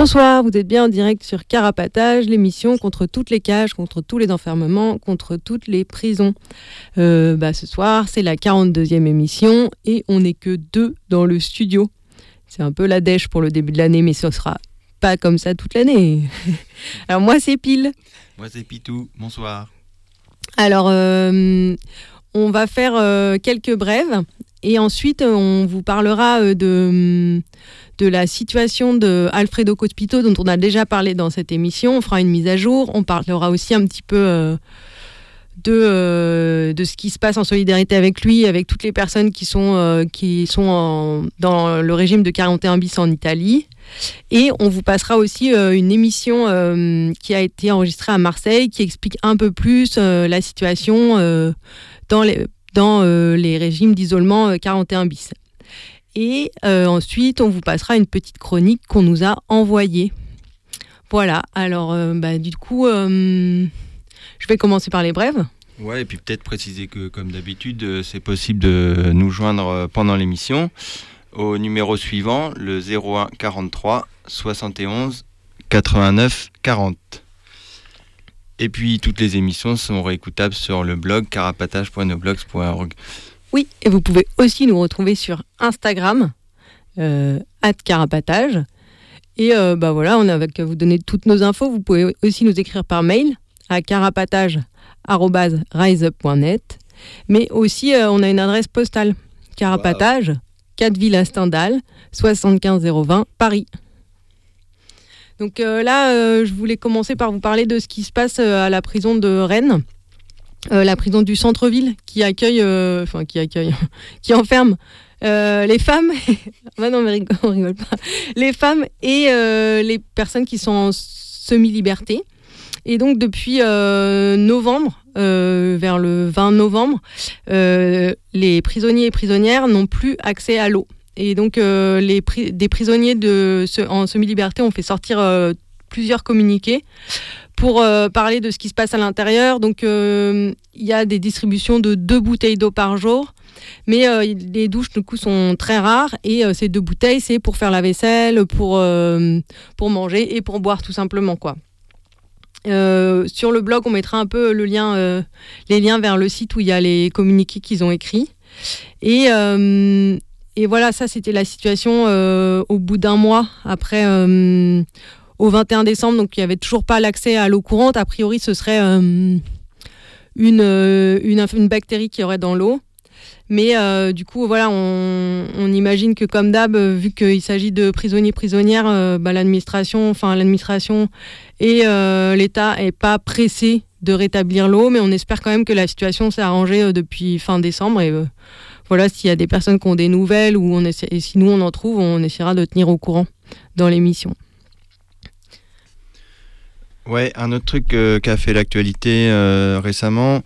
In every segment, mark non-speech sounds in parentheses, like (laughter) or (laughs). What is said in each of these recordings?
Bonsoir, vous êtes bien en direct sur Carapatage, l'émission contre toutes les cages, contre tous les enfermements, contre toutes les prisons. Euh, bah, ce soir, c'est la 42e émission et on n'est que deux dans le studio. C'est un peu la dèche pour le début de l'année, mais ce sera pas comme ça toute l'année. (laughs) Alors moi, c'est Pile. Moi, c'est Pitou. Bonsoir. Alors, euh, on va faire euh, quelques brèves et ensuite on vous parlera de, de la situation de Alfredo Cospito dont on a déjà parlé dans cette émission. On fera une mise à jour. On parlera aussi un petit peu de, de ce qui se passe en solidarité avec lui, avec toutes les personnes qui sont, sont dans le régime de 41 bis en Italie. Et on vous passera aussi une émission qui a été enregistrée à Marseille, qui explique un peu plus la situation dans les, dans les régimes d'isolement 41 bis. Et ensuite, on vous passera une petite chronique qu'on nous a envoyée. Voilà, alors bah, du coup, je vais commencer par les brèves. Ouais, et puis peut-être préciser que, comme d'habitude, c'est possible de nous joindre pendant l'émission au numéro suivant, le 01 43 71 89 40. Et puis toutes les émissions sont réécoutables sur le blog carapatage.noblogs.org. Oui, et vous pouvez aussi nous retrouver sur Instagram, euh, carapatage. Et euh, bah voilà, on a qu'à vous donner toutes nos infos. Vous pouvez aussi nous écrire par mail à carapatage.riseup.net. Mais aussi, euh, on a une adresse postale, carapatage. Wow. 4 Villa Stendhal, 75020 Paris. Donc euh, là, je voulais commencer par vous parler de ce qui se passe à la prison de Rennes, la prison du centre-ville qui accueille, enfin qui accueille, (laughs) qui enferme les femmes. (laughs) ah non, mais (laughs) on rigole pas. Les femmes et les personnes qui sont en semi-liberté. Et donc depuis novembre, euh, vers le 20 novembre, euh, les prisonniers et prisonnières n'ont plus accès à l'eau. Et donc, euh, les des prisonniers en semi-liberté ont fait sortir plusieurs communiqués pour parler de ce qui se passe à l'intérieur. Donc, il y a des distributions de deux bouteilles d'eau par jour. Mais les douches, du coup, sont très rares. Et ces deux bouteilles, c'est pour faire la vaisselle, pour, pour manger et pour boire, tout simplement, quoi. Euh, sur le blog, on mettra un peu euh, les liens vers le site où il y a les communiqués qu'ils ont écrits. Et, euh, et voilà, ça c'était la situation au bout d'un mois après, au 21 décembre. Donc il n'y avait toujours pas l'accès à l'eau courante. A priori, ce serait une, une, une, bactérie qui aurait dans l'eau. Mais euh, du coup, voilà, on, imagine que comme d'hab, vu qu'il s'agit de prisonniers prisonnières, euh, bah, l'administration, enfin l'administration et euh, l'État est pas pressé de rétablir l'eau, mais on espère quand même que la situation s'est arrangée depuis fin décembre. Et voilà, s'il y a des personnes qui ont des nouvelles ou et si nous on en trouve, on essaiera de tenir au courant dans l'émission. Ouais, un autre truc a fait l'actualité récemment,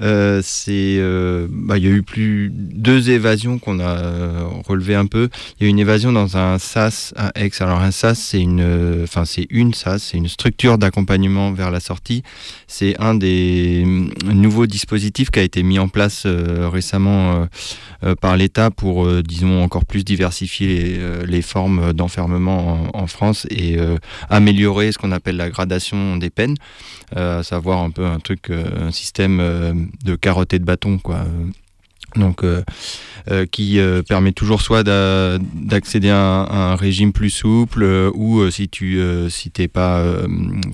euh, c'est, euh, bah, il y a eu plus deux évasions qu'on a euh, relevées un peu. Il y a eu une évasion dans un SAS à Aix. Alors un SAS, c'est une, enfin c'est une SAS, c'est une structure d'accompagnement vers la sortie. C'est un des nouveaux dispositifs qui a été mis en place récemment par l'État pour, disons, encore plus diversifier les, les formes d'enfermement en, en, France et améliorer ce qu'on appelle la gradation des peines, à savoir un peu un truc, un système de carottes et de bâtons, quoi. Donc, euh, euh, qui euh, permet toujours soit d'accéder à, un régime plus souple, ou si tu si t'es pas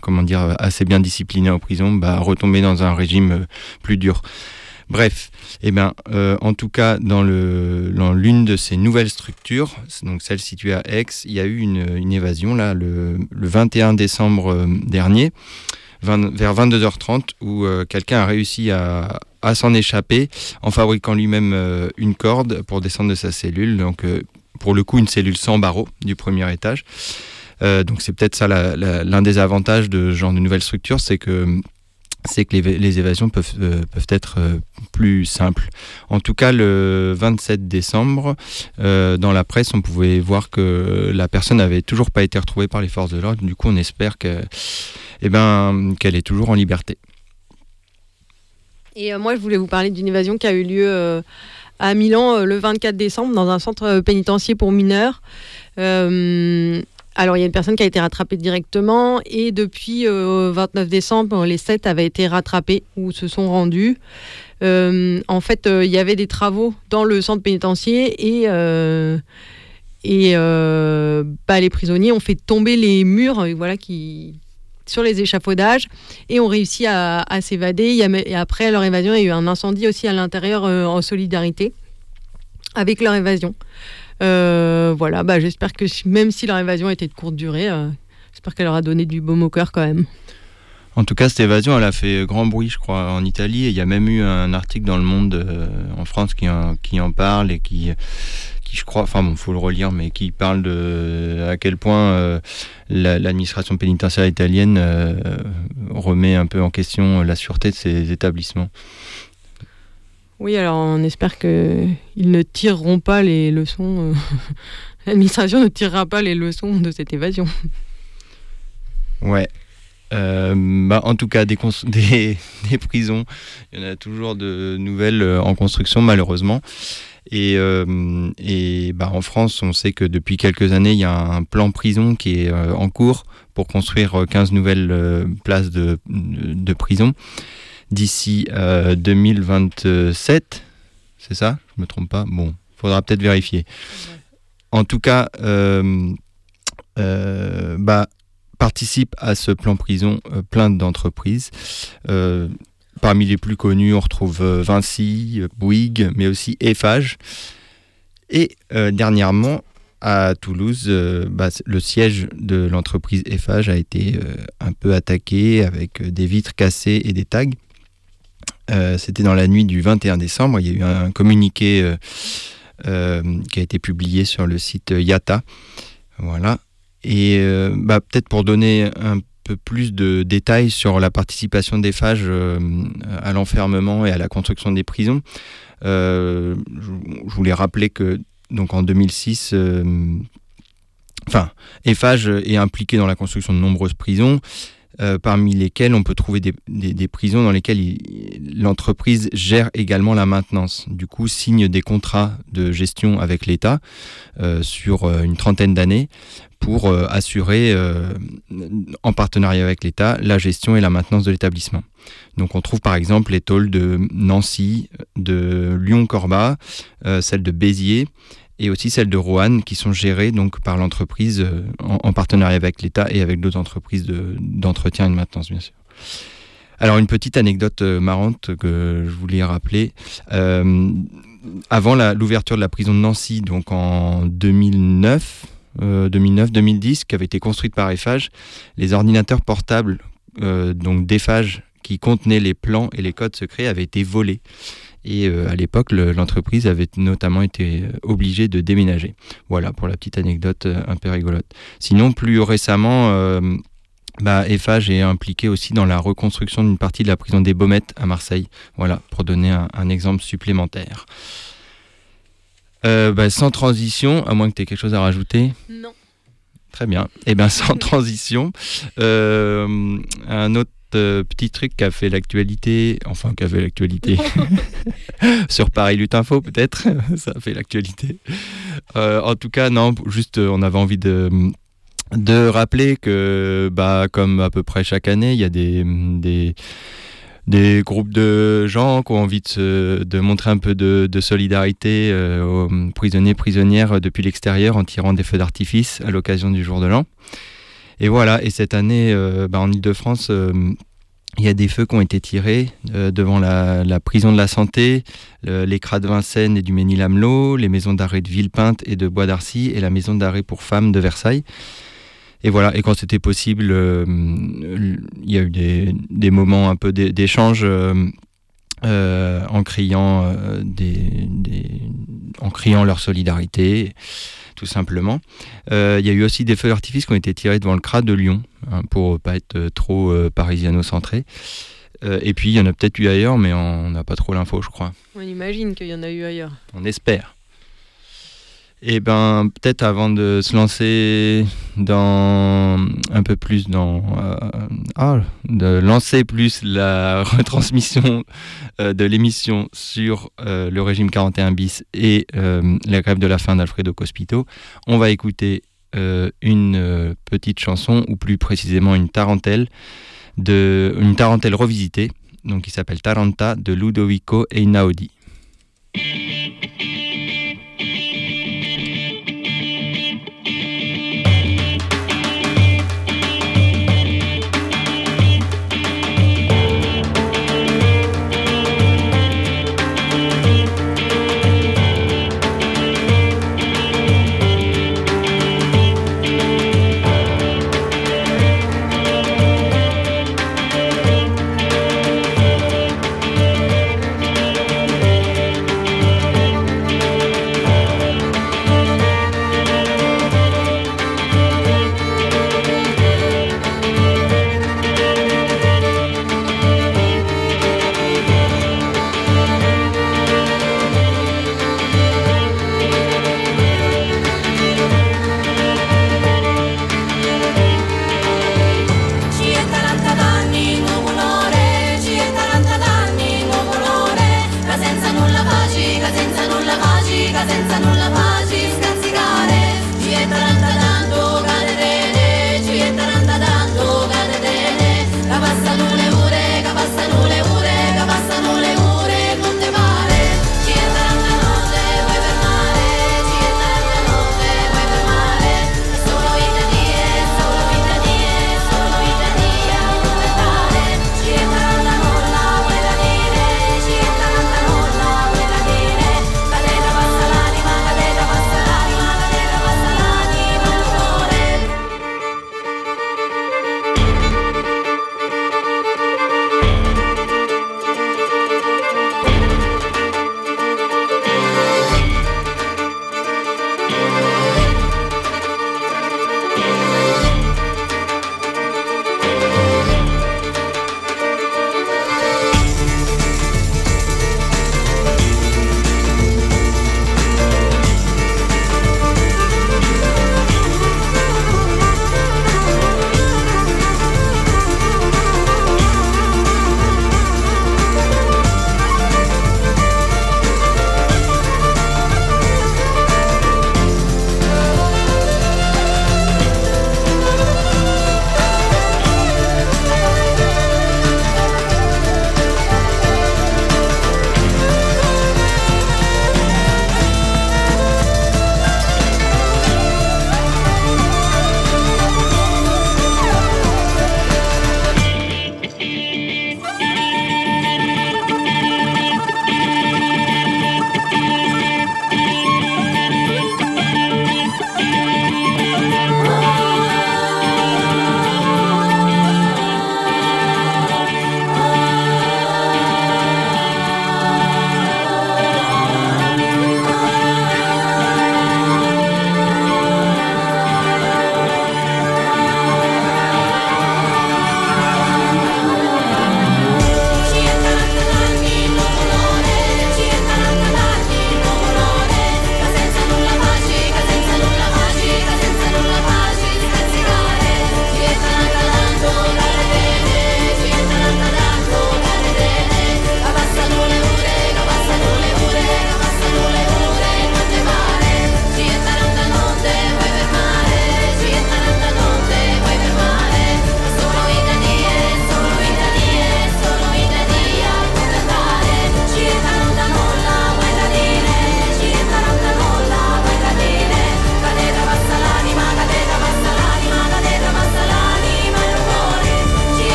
comment dire assez bien discipliné en prison, bah, retomber dans un régime plus dur. Bref, eh ben, en tout cas, dans l'une de ces nouvelles structures, donc celle située à Aix, il y a eu une, évasion là, le 21 décembre dernier vers 22h30 où euh, quelqu'un a réussi à, s'en échapper en fabriquant lui-même euh, une corde pour descendre de sa cellule. Donc euh, pour le coup une cellule sans barreaux du premier étage. Donc c'est peut-être ça l'un des avantages de ce genre de nouvelle structure, c'est que c'est que les, évasions peuvent, euh, être euh, plus simples. En tout cas, le 27 décembre, euh, dans la presse, on pouvait voir que la personne n'avait toujours pas été retrouvée par les forces de l'ordre. Du coup, on espère eh ben, qu'elle est toujours en liberté. Et moi, je voulais vous parler d'une évasion qui a eu lieu à Milan le 24 décembre dans un centre pénitentiaire pour mineurs. Alors, il y a une personne qui a été rattrapée directement et depuis euh, 29 décembre, les sept avaient été rattrapés ou se sont rendus. Euh, en fait, euh, il y avait des travaux dans le centre pénitentiaire et, euh, et bah, les prisonniers ont fait tomber les murs voilà, qui, sur les échafaudages et ont réussi à, s'évader. Et après leur évasion, il y a eu un incendie aussi à l'intérieur en solidarité avec leur évasion. Euh, voilà, bah, j'espère que même si leur évasion était de courte durée, euh, j'espère qu'elle leur a donné du baume au cœur quand même. En tout cas, cette évasion, elle a fait grand bruit, je crois, en Italie. Et il y a même eu un article dans le Monde euh, en France qui en, parle et qui, qui je crois, enfin bon, faut le relire, mais qui parle de à quel point l'administration pénitentiaire italienne remet un peu en question la sûreté de ces établissements. Oui, alors on espère qu'ils ne tireront pas les leçons. Euh, (laughs) l'administration ne tirera pas les leçons de cette évasion. Ouais. Euh, bah, en tout cas, des, (laughs) prisons, il y en a toujours de nouvelles euh, en construction, malheureusement. Et, bah, en France, on sait que depuis quelques années, il y a un plan prison qui est en cours pour construire 15 nouvelles places de prison d'ici 2027. Euh, C'est ça? Je me trompe pas? Bon, faudra peut-être vérifier. En tout cas, euh, euh, bah, participe à ce plan prison plein d'entreprises. parmi les plus connus, on retrouve Vinci, Bouygues, mais aussi Eiffage. Et dernièrement, à Toulouse, bah, le siège de l'entreprise Eiffage a été un peu attaqué avec des vitres cassées et des tags. Euh, c'était dans la nuit du 21 décembre. Il y a eu un communiqué euh, euh, qui a été publié sur le site Yata. Voilà. Et bah, peut-être pour donner un peu plus de détails sur la participation des phages à l'enfermement et à la construction des prisons, je, voulais rappeler que donc en 2006, enfin, EFAGE est impliqué dans la construction de nombreuses prisons. Euh, parmi lesquels on peut trouver des, prisons dans lesquelles l'entreprise gère également la maintenance. Du coup, signe des contrats de gestion avec l'État euh, sur euh, une trentaine d'années pour assurer, en partenariat avec l'État, la gestion et la maintenance de l'établissement. Donc on trouve par exemple les tôles de Nancy, de Lyon-Corba, celle de Béziers et aussi celles de Roanne qui sont gérées donc par l'entreprise euh, en, partenariat avec l'État et avec d'autres entreprises d'entretien et de maintenance bien sûr. Alors une petite anecdote euh, marrante que je voulais rappeler. Euh, avant l'ouverture de la prison de Nancy, donc en 2009, 2009-2010, qui avait été construite par Eiffage, les ordinateurs portables donc d'Eiffage qui contenaient les plans et les codes secrets avaient été volés. Et euh, à l'époque, l'entreprise avait notamment été euh, obligée de déménager. Voilà pour la petite anecdote euh, un peu rigolote. Sinon, plus récemment, bah, Eiffage est impliqué aussi dans la reconstruction d'une partie de la prison des Baumettes à Marseille. Voilà, pour donner un, exemple supplémentaire. Bah, sans transition, à moins que tu aies quelque chose à rajouter. Non. Très bien. Et eh bien, sans (laughs) transition, un autre petit truc qui a fait l'actualité, enfin qui a fait l'actualité (laughs) sur Paris Lutte Info peut-être, (laughs) ça a fait l'actualité. Euh, en tout cas, non, juste on avait envie de de rappeler que, bah, comme à peu près chaque année, il y a des, des des groupes de gens qui ont envie de, montrer un peu de, solidarité aux prisonniers prisonnières depuis l'extérieur en tirant des feux d'artifice à l'occasion du jour de l'an. Et voilà, et cette année, bah, en Ile-de-France, il y a des feux qui ont été tirés euh, devant la, prison de la santé, les cras de Vincennes et du Ménil-Amelot, les maisons d'arrêt de Villepinte et de Bois d'Arcy et la maison d'arrêt pour femmes de Versailles. Et voilà, et quand c'était possible, euh, il y a eu des, moments un peu d'échange euh, en criant leur solidarité tout simplement. Euh, il y a eu aussi des feux d'artifice qui ont été tirés devant le CRA de Lyon, hein, pour pas être euh, trop euh, parisiano-centré. et puis il y en a peut-être eu ailleurs, mais on n'a pas trop l'info, je crois. On imagine qu'il y en a eu ailleurs. On espère. Et eh ben peut-être avant de se lancer dans un peu plus dans euh, ah, de lancer plus la (laughs) retransmission euh, de l'émission sur euh, le régime 41 bis et la grève de la faim d'Alfredo Cospito, on va écouter une petite chanson ou plus précisément une tarentelle de une tarentelle revisitée donc qui s'appelle Taranta de Ludovico Einaudi.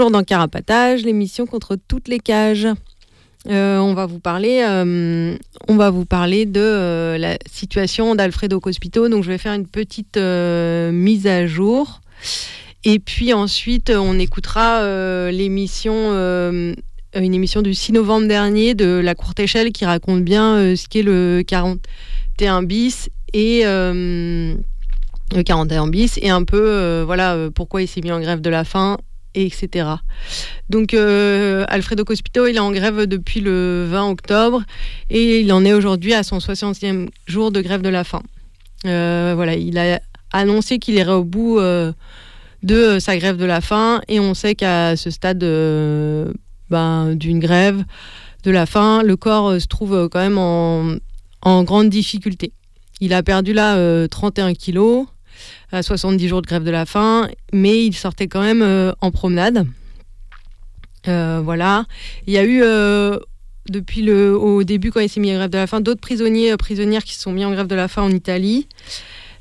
Toujours dans Carapatage, l'émission contre toutes les cages. Euh, on va vous parler, euh, on va vous parler de euh, la situation d'Alfredo Cospito. Donc, je vais faire une petite mise à jour. Et puis ensuite, on écoutera l'émission, une émission du 6 novembre dernier de la courte échelle qui raconte bien ce qu'est le 41 bis et le 41 bis et un peu, voilà, pourquoi il s'est mis en grève de la faim etc. Donc euh, Alfredo Cospito, il est en grève depuis le 20 octobre et il en est aujourd'hui à son 60e jour de grève de la faim. Euh, voilà, il a annoncé qu'il irait au bout euh, de sa grève de la faim et on sait qu'à ce stade ben, d'une grève de la faim, le corps se trouve quand même en, en grande difficulté. Il a perdu là 31 kilos à 70 jours de grève de la faim, mais il sortait quand même euh, en promenade. Euh, voilà. Il y a eu euh, depuis le au début quand il s'est mis en grève de la faim d'autres prisonniers prisonnières qui se sont mis en grève de la faim en Italie.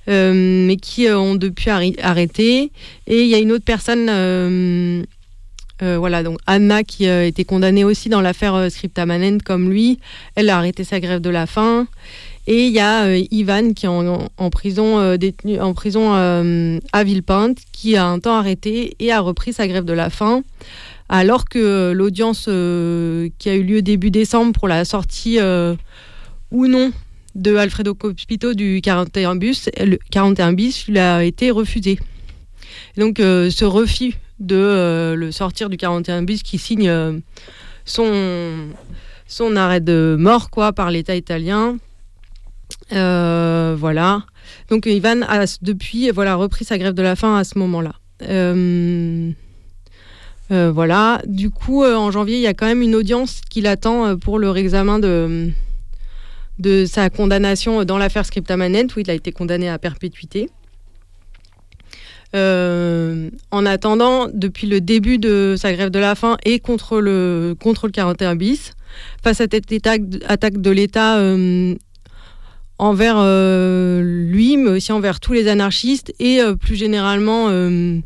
mais qui ont depuis arrêté. Et il y a une autre personne, voilà, donc Anna, qui a été condamnée aussi dans l'affaire Scriptamanent comme lui. Elle a arrêté sa grève de la faim. Et il y a euh, Ivan qui est en, prison, euh, détenu, en prison euh, à Villepinte, qui a un temps arrêté et a repris sa grève de la faim. Alors que l'audience qui a eu lieu début décembre pour la sortie ou non de Alfredo Cospito du 41 bus, le 41 bis lui a été refusé. Donc ce refus de le sortir du 41 bis qui signe son, son arrêt de mort quoi par l'État italien voilà. Donc Ivan a depuis voilà, repris sa grève de la faim à ce moment-là. Euh, euh, voilà. Du coup, en janvier, il y a quand même une audience qui l'attend pour le réexamen de, sa condamnation dans l'affaire Scriptamanet, où il a été condamné à perpétuité. en attendant, depuis le début de sa grève de la faim et contre le, contre le 41 bis, face à cette attaque de l'État envers euh, lui, mais aussi envers tous les anarchistes et euh, plus généralement euh,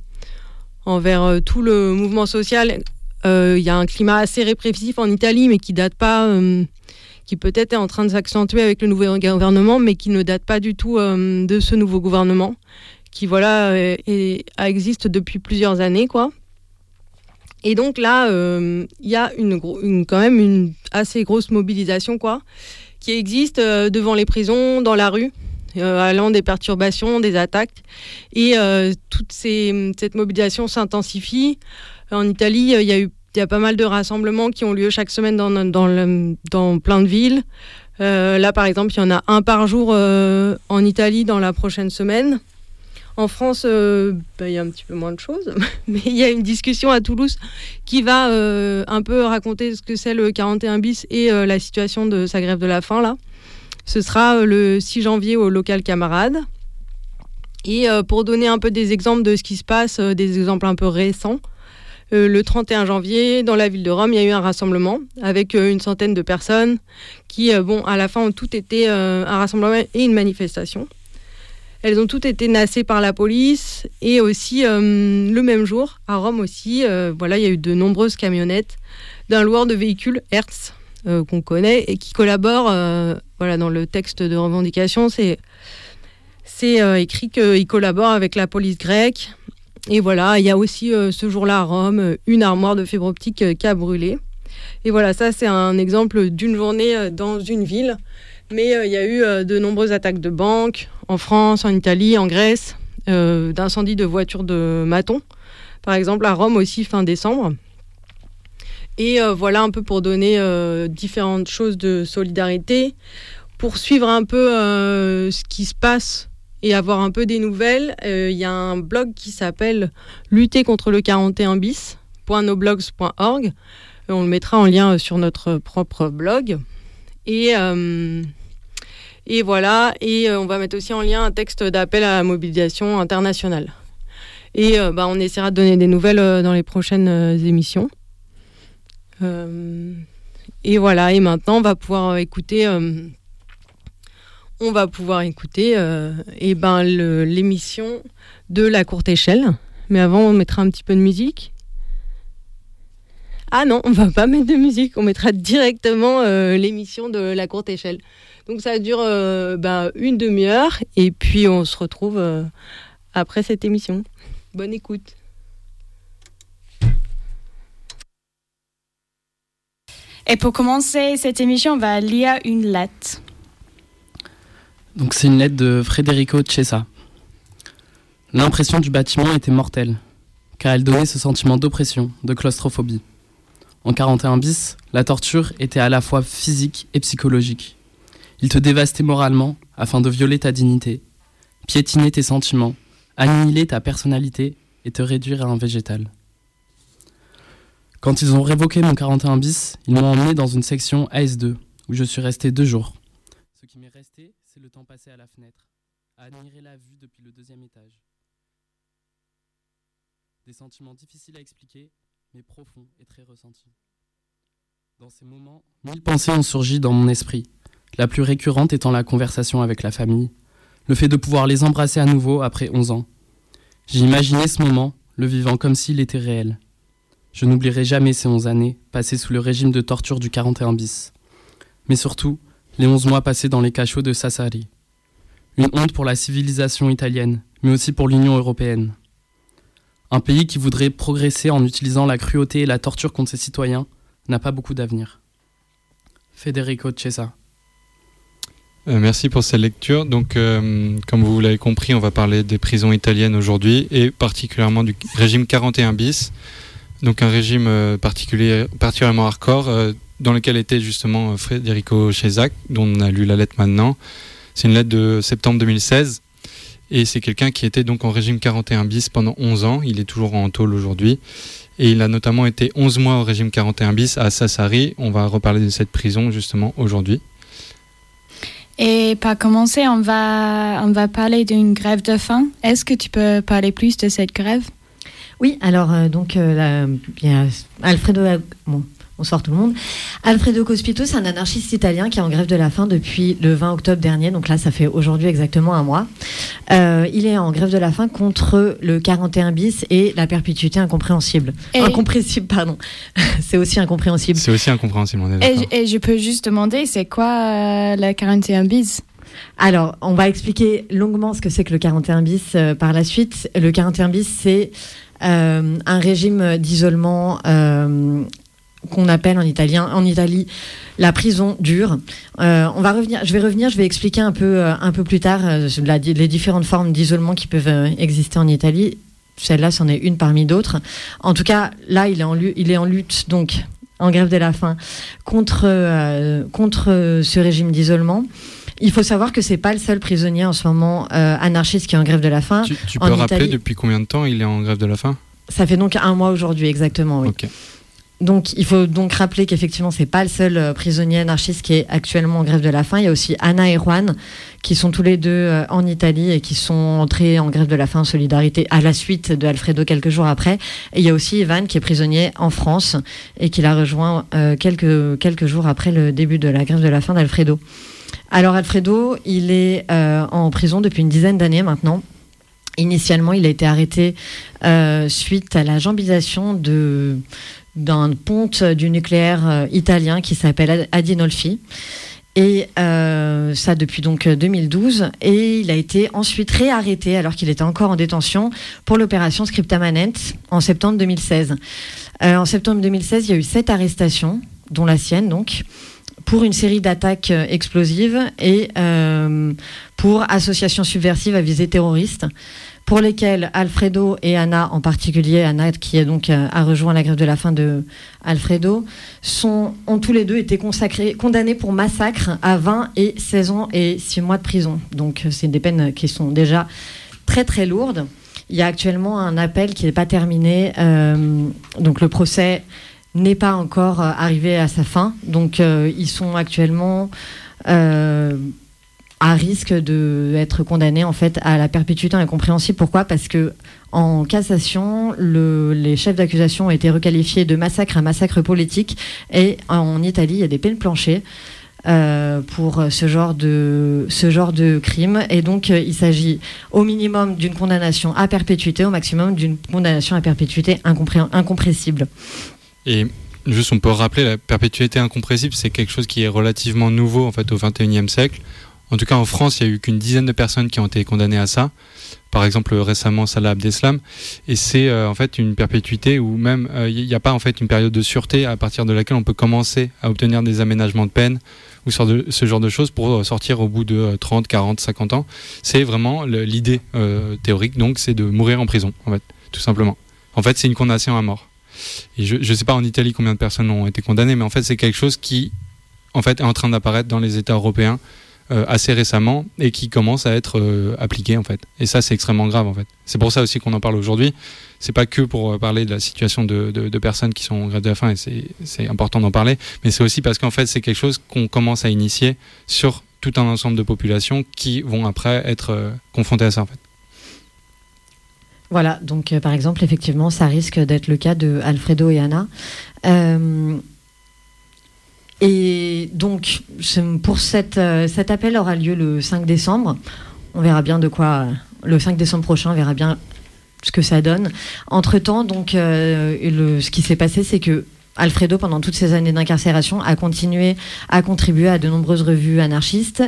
envers tout le mouvement social. Il y a un climat assez répressif en Italie, mais qui date pas, qui peut-être est en train de s'accentuer avec le nouveau gouvernement, mais qui ne date pas du tout de ce nouveau gouvernement, qui voilà existe depuis plusieurs années, quoi. Et donc là, il y a une, une, quand même une assez grosse mobilisation, quoi qui existent euh, devant les prisons, dans la rue, euh, allant des perturbations, des attaques. Et euh, toute cette mobilisation s'intensifie. En Italie, il y a pas mal de rassemblements qui ont lieu chaque semaine dans plein de villes. là, par exemple, il y en a un par jour en Italie dans la prochaine semaine. En France, euh, bah, il y a un petit peu moins de choses, (laughs) mais il y a une discussion à Toulouse qui va euh, un peu raconter ce que c'est le 41 bis et euh, la situation de sa grève de la faim là. Ce sera le 6 janvier au local camarade. Et pour donner un peu des exemples de ce qui se passe, des exemples un peu récents, le 31 janvier, dans la ville de Rome, il y a eu un rassemblement avec une centaine de personnes qui, bon, à la fin, ont tout été un rassemblement et une manifestation. Elles ont toutes été nassées par la police et aussi euh, le même jour à Rome aussi. Euh, voilà, il y a eu de nombreuses camionnettes d'un loueur de véhicules Hertz euh, qu'on connaît et qui collabore. voilà, dans le texte de revendication, c'est c'est écrit qu'il collabore avec la police grecque. Et voilà, il y a aussi ce jour-là à Rome une armoire de fibre optique qui a brûlé. Et voilà, ça c'est un exemple d'une journée dans une ville. Mais il y a eu de nombreuses attaques de banques, en France, en Italie, en Grèce, euh, d'incendies de voitures de maton, par exemple à Rome aussi fin décembre. Et euh, voilà un peu pour donner euh, différentes choses de solidarité, pour suivre un peu ce qui se passe et avoir un peu des nouvelles. Il y a un blog qui s'appelle lutter contre le 41 bis.noblogs.org. On le mettra en lien sur notre propre blog. Et et voilà, et euh, on va mettre aussi en lien un texte d'appel à la mobilisation internationale. Et euh, bah, on essaiera de donner des nouvelles euh, dans les prochaines émissions. et voilà, et maintenant on va pouvoir écouter, on va pouvoir écouter et ben, l'émission de la courte échelle. Mais avant, on mettra un petit peu de musique. Ah non, on va pas mettre de musique, on mettra directement euh, l'émission de la courte échelle. Donc ça dure euh, ben, une demi-heure et puis on se retrouve euh, après cette émission. Bonne écoute. Et pour commencer cette émission, on va lire une lettre. Donc c'est une lettre de Federico Cesa. L'impression du bâtiment était mortelle, car elle donnait ce sentiment d'oppression, de claustrophobie. En 41 bis, la torture était à la fois physique et psychologique. Il te dévastait moralement afin de violer ta dignité, piétiner tes sentiments, annihiler ta personnalité et te réduire à un végétal. Quand ils ont révoqué mon 41 bis, ils m'ont emmené dans une section AS2, où je suis resté deux jours. Ce qui m'est resté, c'est le temps passé à la fenêtre, à admirer la vue depuis le deuxième étage. Des sentiments difficiles à expliquer, mais profonds et très ressentis. Dans ces moments, mille pensées ont surgi dans mon esprit, la plus récurrente étant la conversation avec la famille, le fait de pouvoir les embrasser à nouveau après 11 ans. J'ai imaginé ce moment, le vivant comme s'il était réel. Je n'oublierai jamais ces 11 années passées sous le régime de torture du 41 bis. Mais surtout, les 11 mois passés dans les cachots de Sassari. Une honte pour la civilisation italienne, mais aussi pour l'Union européenne. Un pays qui voudrait progresser en utilisant la cruauté et la torture contre ses citoyens n'a pas beaucoup d'avenir. Federico Cesa. Euh, merci pour cette lecture. Donc, euh, comme vous l'avez compris, on va parler des prisons italiennes aujourd'hui et particulièrement du régime 41 bis. Donc, un régime euh, particulier, particulièrement hardcore dans lequel était justement Federico Chesac, dont on a lu la lettre maintenant. C'est une lettre de septembre 2016 et c'est quelqu'un qui était donc en régime 41 bis pendant 11 ans. Il est toujours en tôle aujourd'hui. Et il a notamment été 11 mois au régime 41 bis à Sassari. On va reparler de cette prison justement aujourd'hui. Et pour commencer, on va, on va parler d'une grève de faim. Est-ce que tu peux parler plus de cette grève? Oui, alors euh, donc euh, là, a Alfredo, bon, bonsoir tout le monde. Alfredo Cospito, c'est un anarchiste italien qui est en grève de la faim depuis le 20 octobre dernier, donc là ça fait aujourd'hui exactement un mois. Euh, il est en grève de la faim contre le 41 bis et la perpétuité incompréhensible. Et- Incompréhensible, pardon. (laughs) c'est aussi incompréhensible. C'est aussi incompréhensible, on est d'accord. et, et je peux juste demander, c'est quoi euh, la 41 bis? Alors, on va expliquer longuement ce que c'est que le 41 bis euh, par la suite. Le 41 bis, c'est euh, un régime d'isolement euh, qu'on appelle en italien, en Italie, la prison dure. Euh, on va revenir, je vais revenir, je vais expliquer un peu, euh, un peu plus tard euh, la- les différentes formes d'isolement qui peuvent exister en Italie. Celle-là, c'en est une parmi d'autres. En tout cas, là, il est en, lu- il est en lutte, donc en grève de la faim, contre, contre ce régime d'isolement. Il faut savoir que c'est pas le seul prisonnier en ce moment anarchiste qui est en grève de la faim. Tu, tu en peux rappeler Italie- depuis combien de temps il est en grève de la faim? Ça fait donc un mois aujourd'hui exactement, oui. Donc il faut donc rappeler qu'effectivement c'est pas le seul euh, prisonnier anarchiste qui est actuellement en grève de la faim. Il y a aussi Anna et Juan qui sont tous les deux euh, en Italie et qui sont entrés en grève de la faim en solidarité à la suite de Alfredo quelques jours après. Et il y a aussi Ivan qui est prisonnier en France et qui l'a rejoint euh, quelques, quelques jours après le début de la grève de la faim d'Alfredo. Alors Alfredo, il est en prison depuis une dizaine d'années maintenant. Initialement, il a été arrêté suite à la jambisation de d'un ponte du nucléaire euh, italien qui s'appelle Adinolfi. Et euh, ça depuis donc 2012. Et il a été ensuite réarrêté alors qu'il était encore en détention pour l'opération Scriptamanent en septembre 2016. Euh, en septembre 2016, il y a eu sept arrestations, dont la sienne donc, pour une série d'attaques euh, explosives et euh, pour association subversive à visée terroriste pour lesquels Alfredo et Anna en particulier, Anna qui donc euh, a rejoint la grève de la faim de Alfredo, ont tous les deux été condamnés pour massacre à 20 et 16 ans et 6 mois de prison. Donc euh, c'est des peines qui sont déjà très très lourdes. Il y a actuellement un appel qui n'est pas terminé, euh, donc le procès n'est pas encore arrivé à sa fin. Donc ils sont actuellement à risque d'être condamnés en fait à la perpétuité incompréhensible. Pourquoi? Parce que en cassation, le- les chefs d'accusation ont été requalifiés de massacre à massacre politique et en Italie, il y a des peines planchées. euh, pour ce genre de ce genre de crime et donc euh, il s'agit au minimum d'une condamnation à perpétuité au maximum d'une condamnation à perpétuité incompressible Et juste on peut rappeler la perpétuité incompressible, c'est quelque chose qui est relativement nouveau en fait au 21e siècle. En tout cas, en France, il n'y a eu qu'une dizaine de personnes qui ont été condamnées à ça. Par exemple, récemment, Salah Abdeslam. Et c'est euh, en fait une perpétuité où même euh, il n'y a pas en fait une période de sûreté à partir de laquelle on peut commencer à obtenir des aménagements de peine ou ce genre de choses pour euh, sortir au bout de 30, 40, 50 ans. C'est vraiment l'idée théorique, donc c'est de mourir en prison, en fait, tout simplement. En fait, c'est une condamnation à mort. Et je ne sais pas en Italie combien de personnes ont été condamnées, mais en fait, c'est quelque chose qui est en train d'apparaître dans les États européens assez récemment et qui commence à être euh, appliqué en fait. Et ça c'est extrêmement grave en fait. C'est pour ça aussi qu'on en parle aujourd'hui. C'est pas que pour euh, parler de la situation de, de, personnes qui sont en grève de la faim et c'est important d'en parler, mais c'est aussi parce qu'en fait c'est quelque chose qu'on commence à initier sur tout un ensemble de populations qui vont après être confrontées à ça en fait. Voilà, donc par exemple, effectivement, ça risque d'être le cas de Alfredo et Anna. Et donc, pour cette, euh, cet appel aura lieu le 5 décembre. On verra bien de quoi. Le 5 décembre prochain, on verra bien ce que ça donne. Entre temps, donc, euh, ce qui s'est passé, c'est que Alfredo, pendant toutes ces années d'incarcération, a continué à contribuer à de nombreuses revues anarchistes.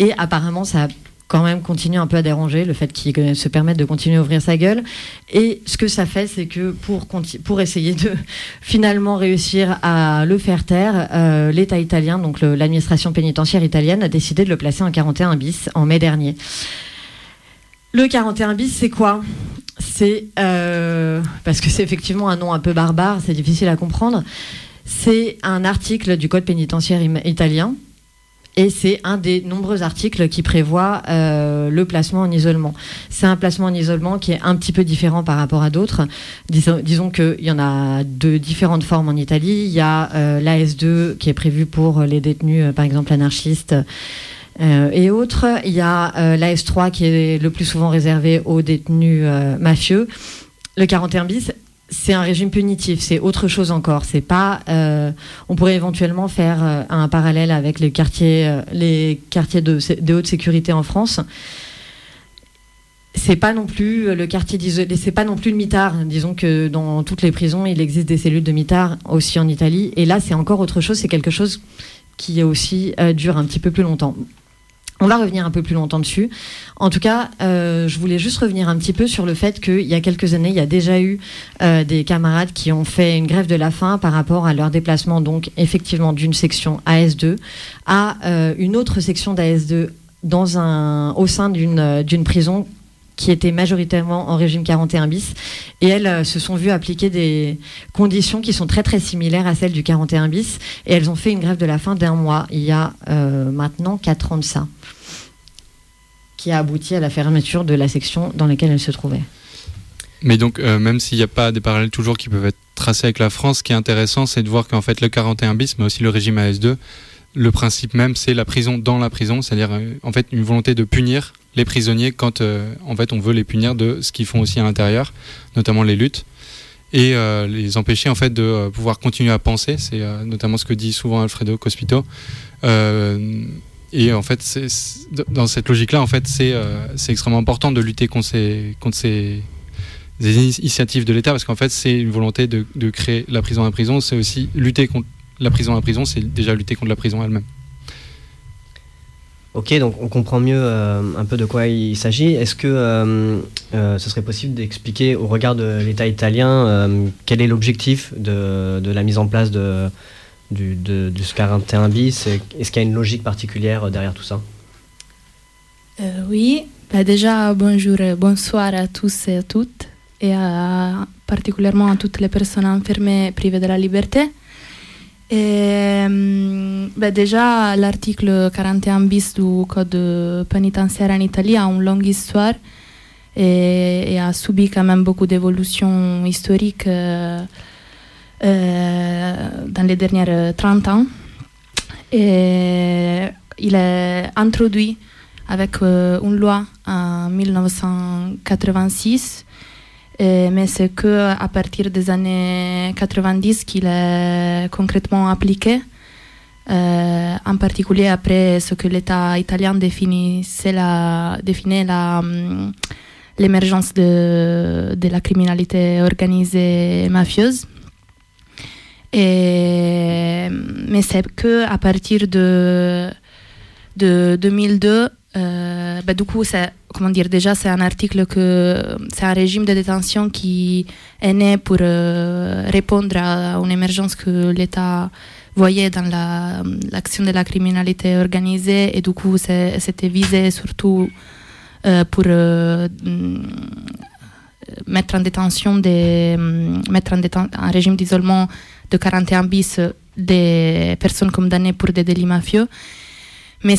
Et apparemment, ça a quand même continue un peu à déranger, le fait qu'il se permette de continuer à ouvrir sa gueule. Et ce que ça fait, c'est que pour, essayer de (laughs) finalement réussir à le faire taire, euh, l'État italien, donc l'administration pénitentiaire italienne, a décidé de le placer en 41 bis en mai dernier. Le 41 bis, c'est quoi? C'est euh, parce que c'est effectivement un nom un peu barbare, c'est difficile à comprendre. C'est un article du code pénitentiaire italien et c'est un des nombreux articles qui prévoit euh, le placement en isolement. C'est un placement en isolement qui est un petit peu différent par rapport à d'autres. Disons, qu'il y en a de différentes formes en Italie. Il y a euh, l'AS2 qui est prévu pour les détenus, euh, par exemple anarchistes. et autres. Il y a l'AS3 qui est le plus souvent réservé aux détenus mafieux. Le 41 bis, c'est un régime punitif, c'est autre chose encore. C'est pas. Euh, on pourrait éventuellement faire euh, un parallèle avec les quartiers, euh, les quartiers de, haute sécurité en France. C'est pas non plus le quartier d'isolé, c'est pas non plus le mitard. Disons que dans toutes les prisons, il existe des cellules de mitard aussi en Italie. Et là, c'est encore autre chose. C'est quelque chose qui aussi dure un petit peu plus longtemps. On va revenir un peu plus longtemps dessus. En tout cas, euh, je voulais juste revenir un petit peu sur le fait qu'il y a quelques années, il y a déjà eu euh, des camarades qui ont fait une grève de la faim par rapport à leur déplacement, donc effectivement d'une section AS2 à euh, une autre section d'AS2 dans un, au sein d'une prison qui étaient majoritairement en régime 41 bis. Et elles euh, se sont vues appliquer des conditions qui sont très très similaires à celles du 41 bis. Et elles ont fait une grève de la faim d'un mois, il y a euh, maintenant 4 ans de ça, qui a abouti à la fermeture de la section dans laquelle elles se trouvaient. Mais donc, euh, même s'il n'y a pas des parallèles toujours qui peuvent être tracés avec la France, ce qui est intéressant, c'est de voir qu'en fait, le 41 bis, mais aussi le régime AS2, le principe même, c'est la prison dans la prison, c'est-à-dire en fait une volonté de punir les prisonniers quand euh, en fait on veut les punir de ce qu'ils font aussi à l'intérieur, notamment les luttes, et euh, les empêcher en fait de euh, pouvoir continuer à penser. C'est notamment ce que dit souvent Alfredo Cospito. et en fait, dans cette logique-là, en fait, c'est, c'est extrêmement important de lutter contre ces, contre ces initiatives de l'État, parce qu'en fait, c'est une volonté de, de créer la prison à prison. C'est aussi lutter contre la prison à prison, c'est déjà lutter contre la prison elle-même. Ok, donc on comprend mieux euh, un peu de quoi il s'agit. Est-ce que euh, euh, ce serait possible d'expliquer au regard de l'État italien quel est l'objectif de, la mise en place du, de, du 41 bis? Est-ce qu'il y a une logique particulière derrière tout ça? Oui, bah déjà bonjour bonsoir à tous et à toutes, et particulièrement à toutes les personnes enfermées privées de la liberté. Et, bah déjà, l'article 41 bis du code pénitentiaire en Italie a une longue histoire et, a subi quand même beaucoup d'évolutions historiques euh, euh, dans les dernières 30 ans. Il est introduit avec euh, une loi en 1986 mais c'est que à partir des années 90 qu'il est concrètement appliqué. Euh, en particulier après ce que l'État italien définissait la, définit hum, l'émergence de, de, la criminalité organisée mafieuse. Mais c'est que à partir de, de 2002, euh, bah, du coup, c'est, comment dire, déjà, c'est un article que c'est un régime de détention qui est né pour euh, répondre à une émergence que l'État voyait dans la, l'action de la criminalité organisée et du coup, c'était visé surtout euh, pour mettre en détention des, mettre en un régime d'isolement de 41 bis des personnes condamnées pour des délits mafieux. Mais,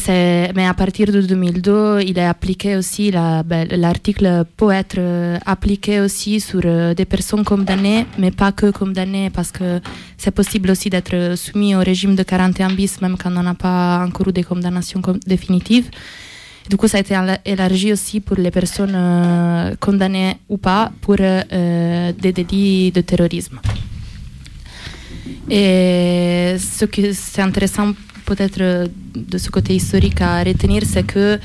à partir de 2002, il est appliqué aussi, ben, l'article peut être euh, appliqué aussi sur euh, des personnes condamnées, mais pas que condamnées, parce que c'est possible aussi d'être soumis au régime de 41 bis, même quand on n'a pas encore eu des condamnations définitives. Du coup, ça a été élargi aussi pour les personnes euh, condamnées ou pas pour des délits de terrorisme. Et ce qui c'est intéressant peut-être de ce côté historique à retenir, c'est que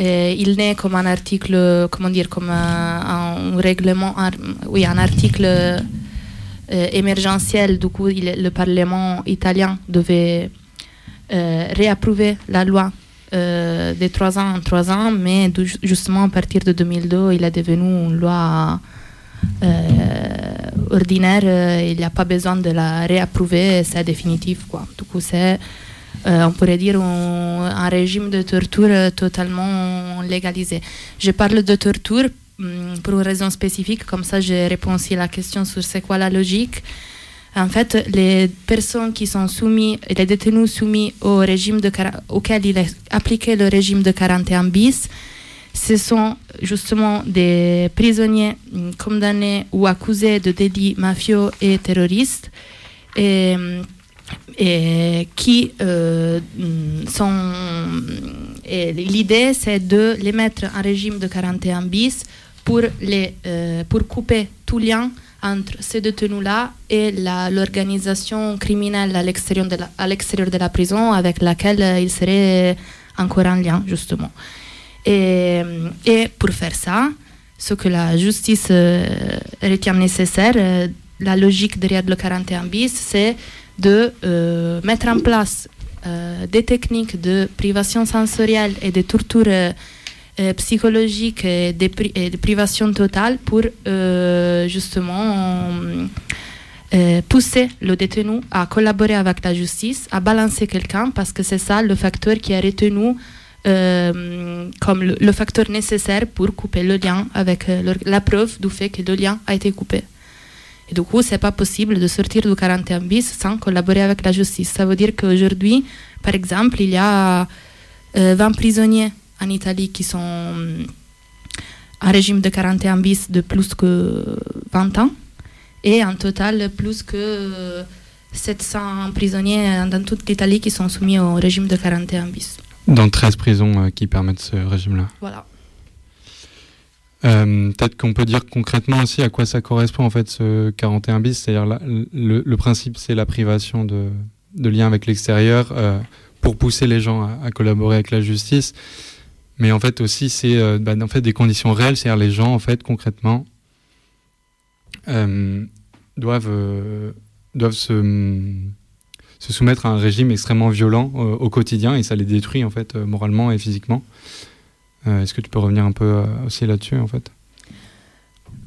euh, il naît comme un article, comment dire, comme un, règlement, oui, un article euh, émergentiel. Du coup, le Parlement italien devait euh, réapprouver la loi de trois ans en trois ans, mais justement à partir de 2002, il est devenu une loi ordinaire. il n'y a pas besoin de la réapprouver, c'est définitif. Quoi. Du coup, c'est euh, on pourrait dire un, régime de torture totalement légalisé. Je parle de torture hum, pour une raison spécifique, comme ça je réponds aussi à la question sur c'est quoi la logique. En fait, les personnes qui sont soumises, les détenus soumis au régime de, auquel il est appliqué le régime de 41 bis, ce sont justement des prisonniers hum, condamnés ou accusés de délits mafieux et terroristes. Et, hum, et qui euh, sont. L'idée, c'est de les mettre en régime de 41 bis pour, les, euh, pour couper tout lien entre ces détenus-là et l'organisation criminelle à l'extérieur de, la, prison avec laquelle ils seraient encore en lien, justement. Et, pour faire ça, ce que la justice euh, retient nécessaire, la logique derrière le 41 bis, c'est de euh, mettre en place euh, des techniques de privation sensorielle et de torture euh, psychologique et de, privation totale pour justement pousser le détenu à collaborer avec la justice, à balancer quelqu'un, parce que c'est ça le facteur qui est retenu comme le, facteur nécessaire pour couper le lien avec la preuve du fait que le lien a été coupé. Et du coup, c'est pas possible de sortir du 41 bis sans collaborer avec la justice. Ça veut dire qu'aujourd'hui, par exemple, il y a 20 euh, prisonniers en Italie qui sont en régime de 41 bis de plus que 20 ans et en total plus que 700 prisonniers dans toute l'Italie qui sont soumis au régime de 41 bis. Dans 13 prisons euh, qui permettent ce régime-là. Voilà. Euh, peut-être qu'on peut dire concrètement aussi à quoi ça correspond en fait ce 41 bis, c'est-à-dire le, principe c'est la privation de, lien avec l'extérieur euh, pour pousser les gens à, collaborer avec la justice, mais en fait aussi c'est euh, bah, en fait des conditions réelles, c'est-à-dire les gens en fait concrètement doivent doivent se soumettre à un régime extrêmement violent au quotidien et ça les détruit en fait moralement et physiquement. Euh, est-ce que tu peux revenir un peu euh, aussi là-dessus, en fait?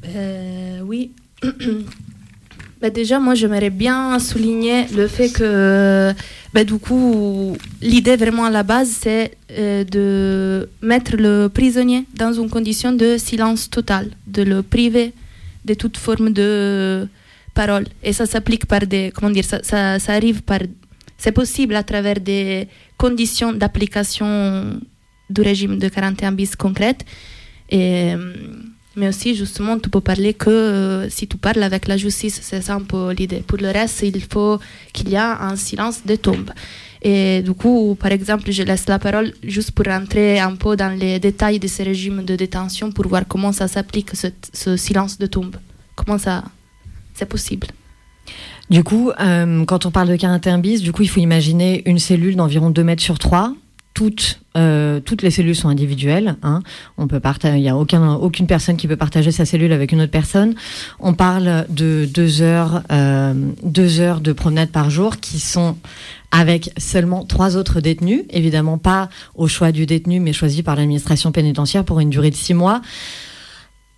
Euh, Oui. (clears throat) bah déjà, moi, j'aimerais bien souligner le fait que, bah, du coup, l'idée vraiment à la base, c'est de mettre le prisonnier dans une condition de silence total, de le priver de toute forme de parole. Et ça s'applique par des. Comment dire Ça, ça, ça arrive par. C'est possible à travers des conditions d'application du régime de 41 bis concrète. Et, euh, mais aussi, justement, tu peux parler que euh, si tu parles avec la justice, c'est ça un peu l'idée. Pour le reste, il faut qu'il y ait un silence de tombe. Et du coup, par exemple, je laisse la parole juste pour rentrer un peu dans les détails de ce régime de détention pour voir comment ça s'applique, ce, silence de tombe. Comment ça, c'est possible? Du coup, euh, quand on parle de 41 bis, du coup, il faut imaginer une cellule d'environ 2 mètres sur 3 toutes, euh, toutes les cellules sont individuelles. Hein. On peut il n'y a aucun, aucune personne qui peut partager sa cellule avec une autre personne. On parle de deux heures, euh, deux heures de promenade par jour qui sont avec seulement trois autres détenus, évidemment pas au choix du détenu, mais choisi par l'administration pénitentiaire pour une durée de six mois.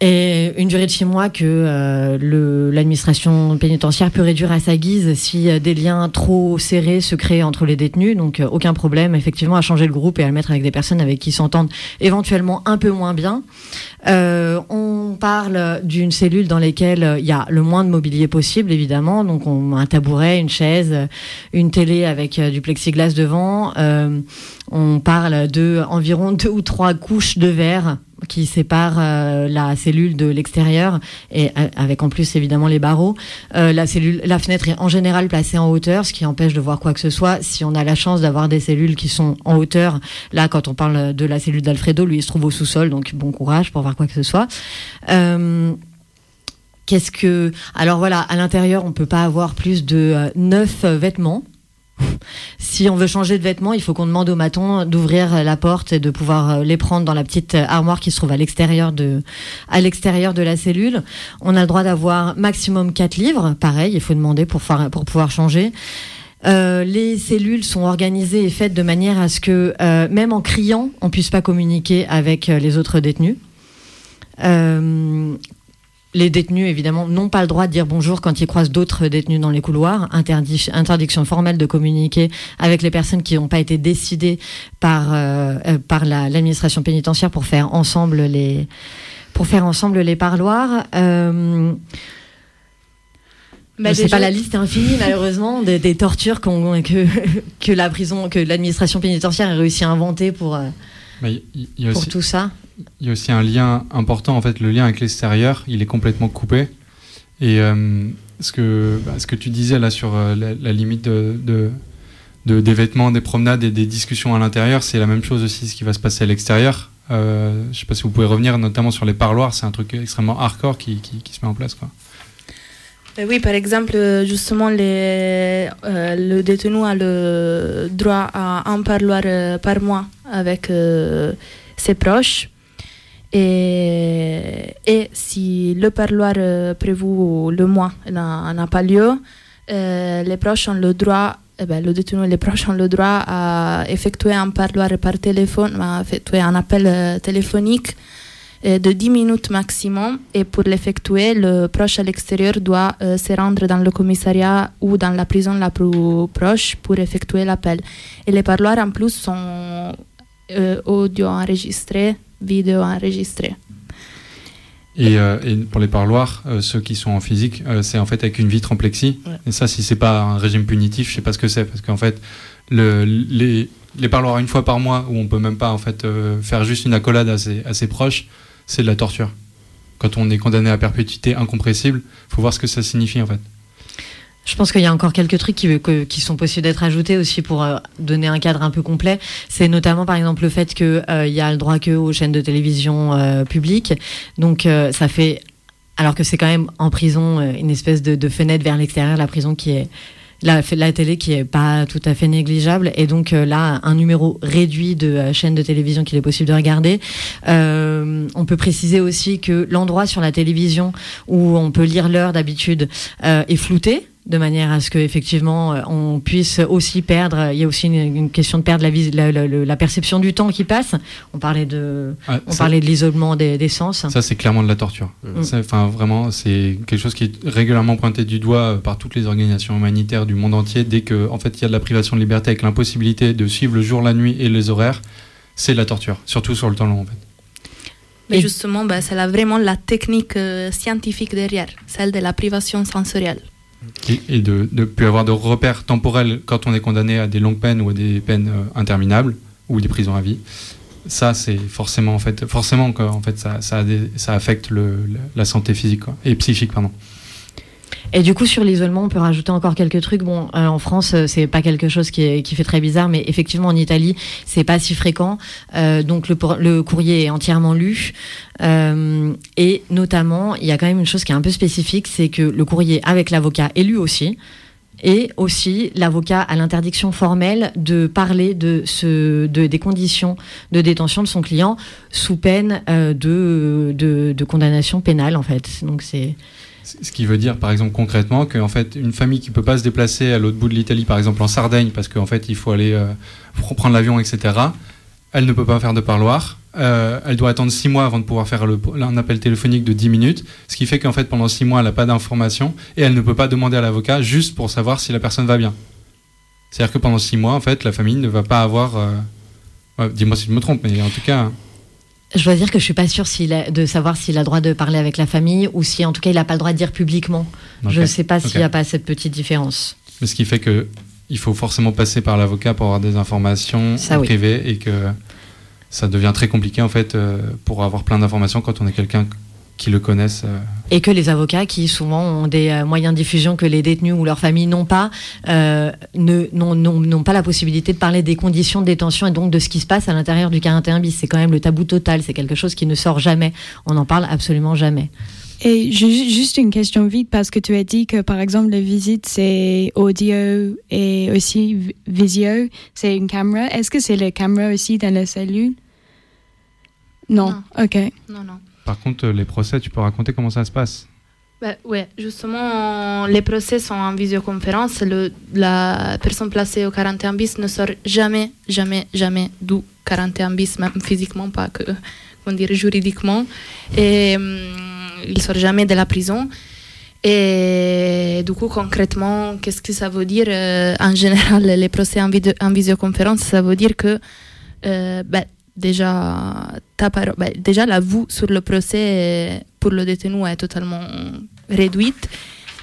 Et une durée de six mois que euh, l'administration pénitentiaire peut réduire à sa guise si euh, des liens trop serrés se créent entre les détenus. Donc euh, aucun problème effectivement à changer le groupe et à le mettre avec des personnes avec qui s'entendent éventuellement un peu moins bien. on parle d'une cellule dans laquelle il y a le moins de mobilier possible évidemment. Donc on un tabouret, une chaise, une télé avec du plexiglas devant. on parle de environ deux ou trois couches de verre qui sépare euh, la cellule de l'extérieur et euh, avec en plus évidemment les barreaux. Euh, la cellule, la fenêtre est en général placée en hauteur, ce qui empêche de voir quoi que ce soit. Si on a la chance d'avoir des cellules qui sont en hauteur, là quand on parle de la cellule d'Alfredo, lui il se trouve au sous-sol, donc bon courage pour voir quoi que ce soit. Qu'est-ce que alors voilà, à l'intérieur on peut pas avoir plus de neuf vêtements si on veut changer de vêtements, il faut qu'on demande au maton d'ouvrir la porte et de pouvoir euh, les prendre dans la petite euh, armoire qui se trouve à l'extérieur de, à l'extérieur de la cellule. On a le droit d'avoir maximum 4 livres. Pareil, il faut demander pour, pour pouvoir changer. Euh, les cellules sont organisées et faites de manière à ce que, même en criant, on puisse pas communiquer avec les autres détenus. Les détenus, évidemment, n'ont pas le droit de dire bonjour quand ils croisent d'autres détenus dans les couloirs. interdiction formelle de communiquer avec les personnes qui n'ont pas été décidées par, euh, euh, par l'administration pénitentiaire pour faire ensemble les, pour faire ensemble les parloirs. Euh, bah sais pas la liste infinie malheureusement des, tortures que, que la prison, que l'administration pénitentiaire a réussi à inventer pour, pour tout ça il y a aussi un lien important, en fait, le lien avec l'extérieur, il est complètement coupé. Et euh, ce, que, bah, ce que tu disais là sur euh, la, limite de, de, des vêtements, des promenades et des discussions à l'intérieur, c'est la même chose aussi ce qui va se passer à l'extérieur. Euh, je ne sais pas si vous pouvez revenir notamment sur les parloirs, c'est un truc extrêmement hardcore qui, qui, qui se met en place. Quoi. Oui, par exemple, justement, les, le détenu a le droit à un parloir par mois avec ses proches. Et, si le parloir euh, prévu le mois n'a pas lieu, euh, les proches ont le droit, eh ben, le détenu et les proches ont le droit à effectuer un parloir par téléphone, à effectuer un appel euh, téléphonique de 10 minutes maximum. Et pour l'effectuer, le proche à l'extérieur doit se rendre dans le commissariat ou dans la prison la plus proche pour effectuer l'appel. Et les parloirs en plus sont audio enregistrés vidéo enregistrée. Et, euh, et, pour les parloirs, euh, ceux qui sont en physique, euh, c'est en fait avec une vitre en plexi. Et ça, si c'est pas un régime punitif, je sais pas ce que c'est, parce qu'en fait, le, les, les, parloirs une fois par mois, où on peut même pas en fait faire juste une accolade à ses, à ses proches, c'est de la torture. Quand on est condamné à perpétuité incompressible, faut voir ce que ça signifie en fait. Je pense qu'il y a encore quelques trucs qui, sont possibles d'être ajoutés aussi pour euh, donner un cadre un peu complet. C'est notamment par exemple le fait qu'il euh, y a le droit que aux chaînes de télévision euh, publiques. Donc ça fait, alors que c'est quand même en prison une espèce de, de fenêtre vers l'extérieur, la prison qui est la, la, télé qui est pas tout à fait négligeable et donc là un numéro réduit de chaînes de télévision qu'il est possible de regarder. on peut préciser aussi que l'endroit sur la télévision où on peut lire l'heure d'habitude est flouté de manière à ce qu'effectivement euh, on puisse aussi perdre. Il y a aussi une, question de perdre la, la, la, perception du temps qui passe. On parlait de, ah, on parlait de l'isolement des, sens. Ça, c'est clairement de la torture. Mm. Enfin, vraiment, c'est quelque chose qui est régulièrement pointé du doigt euh, par toutes les organisations humanitaires du monde entier. Dès que, en fait, il y a de la privation de liberté avec l'impossibilité de suivre le jour, la nuit et les horaires, c'est de la torture, surtout sur le temps long, en fait. Mais justement, bah, c'est vraiment la technique euh, scientifique derrière, celle de la privation sensorielle et, de ne plus avoir de repères temporels quand on est condamné à des longues peines ou à des peines euh, interminables ou des prisons à vie. Ça, c'est forcément en fait, forcément en fait, ça, ça, ça affecte le, la santé physique et psychique, pardon. Et du coup, sur l'isolement, on peut rajouter encore quelques trucs. Bon, euh, en France, euh, c'est pas quelque chose qui, fait très bizarre, mais effectivement, en Italie, c'est pas si fréquent. Euh, donc, le, courrier est entièrement lu. Et notamment, il y a quand même une chose qui est un peu spécifique, c'est que le courrier avec l'avocat est lu aussi. Et aussi, l'avocat a l'interdiction formelle de parler de des conditions de détention de son client sous peine de, de, condamnation pénale, en fait. Donc c'est. Ce qui veut dire, par exemple, concrètement, qu'en fait, une famille qui peut pas se déplacer à l'autre bout de l'Italie, par exemple en Sardaigne, parce qu'en fait, il faut aller euh, prendre l'avion, etc., elle ne peut pas faire de parloir. Euh, elle doit attendre 6 mois avant de pouvoir faire un appel téléphonique de 10 minutes, ce qui fait qu'en fait pendant 6 mois elle n'a pas d'informations et elle ne peut pas demander à l'avocat juste pour savoir si la personne va bien. C'est-à-dire que pendant 6 mois en fait la famille ne va pas avoir... Euh... Dis-moi si je me trompe, mais en tout cas... Je dois dire que je suis pas sûre a, de savoir s'il a le droit de parler avec la famille ou si en tout cas il n'a pas le droit de dire publiquement. Okay. Je ne sais pas s'il n'y a pas cette petite différence. Mais ce qui fait que il faut forcément passer par l'avocat pour avoir des informations Ça, privées oui. et que ça devient très compliqué en fait euh, pour avoir plein d'informations quand on est quelqu'un qui le connaissent. Euh. Et que les avocats, qui souvent ont des euh, moyens de diffusion que les détenus ou leurs familles n'ont pas, euh, n'ont pas la possibilité de parler des conditions de détention et donc de ce qui se passe à l'intérieur du 41 bis. C'est quand même le tabou total, c'est quelque chose qui ne sort jamais. On n'en parle absolument jamais. Et juste une question vite, parce que tu as dit que par exemple les visites c'est audio et aussi visio, c'est une caméra. Est-ce que c'est la caméra aussi dans la cellule non. non. Ok. Non, non. Par contre, les procès, tu peux raconter comment ça se passe bah, Oui, justement, les procès sont en visioconférence. La personne placée au 41 bis ne sort jamais, jamais, jamais du 41 bis, même physiquement, pas que, comment dire, juridiquement. Et hum, il sort jamais de la prison. Et du coup, concrètement, qu'est-ce que ça veut dire euh, En général, les procès en visioconférence, ça veut dire que euh, bah, déjà, ta parole, bah, déjà la vue sur le procès pour le détenu est totalement réduite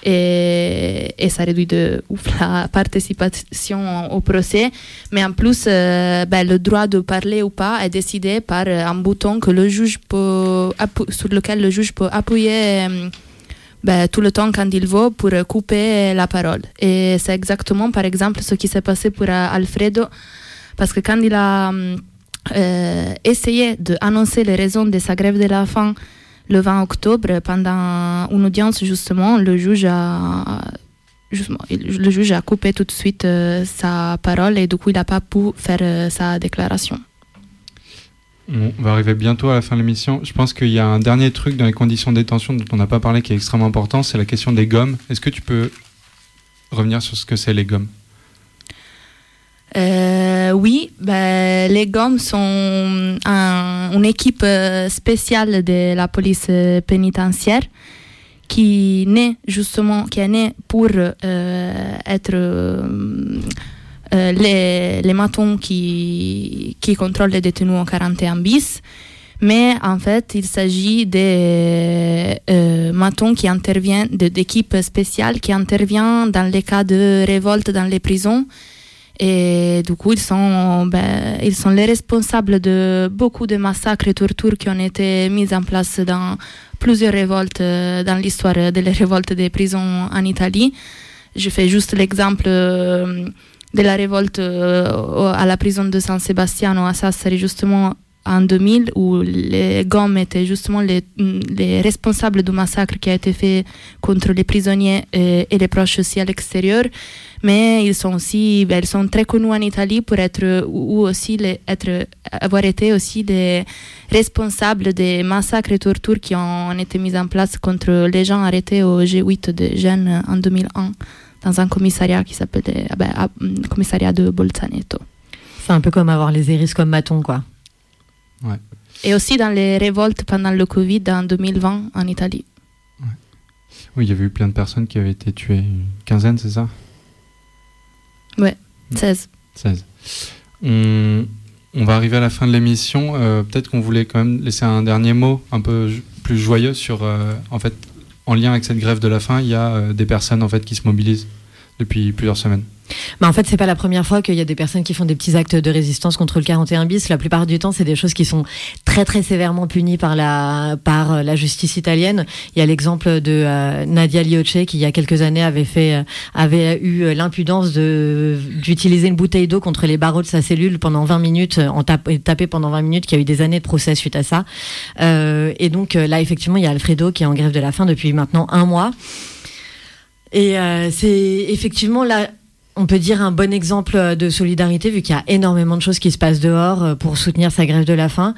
et, et ça réduit de ouf la participation au procès. Mais en plus, euh, bah, le droit de parler ou pas est décidé par un bouton que le juge peut, sur lequel le juge peut appuyer. Ben, tout le temps quand il veut pour couper la parole. Et c'est exactement, par exemple, ce qui s'est passé pour Alfredo, parce que quand il a euh, essayé d'annoncer les raisons de sa grève de la faim le 20 octobre, pendant une audience, justement, le juge a, justement, le juge a coupé tout de suite euh, sa parole et du coup, il n'a pas pu faire euh, sa déclaration. On va arriver bientôt à la fin de l'émission. Je pense qu'il y a un dernier truc dans les conditions de détention dont on n'a pas parlé qui est extrêmement important, c'est la question des gommes. Est-ce que tu peux revenir sur ce que c'est les gommes? Euh, oui, ben, les gommes sont un, une équipe spéciale de la police pénitentiaire qui naît justement, qui est née pour euh, être euh, les, matons qui, qui contrôlent les détenus en 41 bis. Mais en fait, il s'agit des euh, matons qui interviennent, d'équipes spéciales qui interviennent dans les cas de révolte dans les prisons et du coup, ils sont, ben, ils sont les responsables de beaucoup de massacres et tortures qui ont été mis en place dans plusieurs révoltes dans l'histoire des révoltes des prisons en Italie. Je fais juste l'exemple de la révolte à la prison de San Sebastiano à Sassari, justement en 2000 où les GOM étaient justement les, les, responsables du massacre qui a été fait contre les prisonniers et, les proches aussi à l'extérieur. Mais ils sont aussi, ben, ils sont très connus en Italie pour être, ou aussi être, avoir été aussi des responsables des massacres et tortures qui ont été mis en place contre les gens arrêtés au G8 de Gênes en 2001 dans un commissariat qui s'appelait ben, commissariat de Bolzaneto. C'est un peu comme avoir les iris comme maton, quoi. Ouais. Et aussi dans les révoltes pendant le Covid en 2020 en Italie. Ouais. Oui, il y avait eu plein de personnes qui avaient été tuées, une quinzaine, c'est ça? Ouais, 16. 16. On, on, va arriver à la fin de l'émission. Euh, Peut-être qu'on voulait quand même laisser un dernier mot un peu plus joyeux sur, euh, en fait, en lien avec cette grève de la faim, il y a euh, des personnes en fait qui se mobilisent depuis plusieurs semaines. En fait, c'est pas la première fois qu'il y a des personnes qui font des petits actes de résistance contre le 41 bis. La plupart du temps, c'est des choses qui sont très très sévèrement punies par la par la justice italienne. Il y a l'exemple de euh, Nadia Liocce qui il y a quelques années avait fait euh, avait eu l'impudence de d'utiliser une bouteille d'eau contre les barreaux de sa cellule pendant 20 minutes en tapé, tapé pendant 20 minutes qui a eu des années de procès suite à ça. Euh, et donc là effectivement, il y a Alfredo qui est en grève de la faim depuis maintenant un mois. Et c'est effectivement là, on peut dire un bon exemple de solidarité vu qu'il y a énormément de choses qui se passent dehors pour soutenir sa grève de la faim.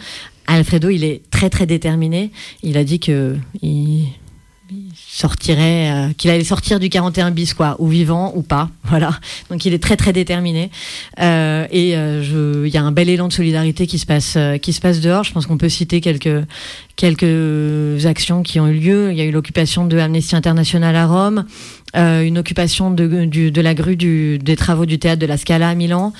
Alfredo, il est très très déterminé. Il a dit sortirait, euh, qu'il allait sortir du 41 bis, quoi, ou vivant ou pas, (laughs) voilà. Donc il est très très déterminé. Euh, et euh, il y a un bel élan de solidarité qui se passe, qui se passe dehors. Je pense qu'on peut citer quelques quelques actions qui ont eu lieu. Il y a eu l'occupation de Amnesty International à Rome. Euh, une occupation de, la grue des travaux du théâtre de la Scala à Milan.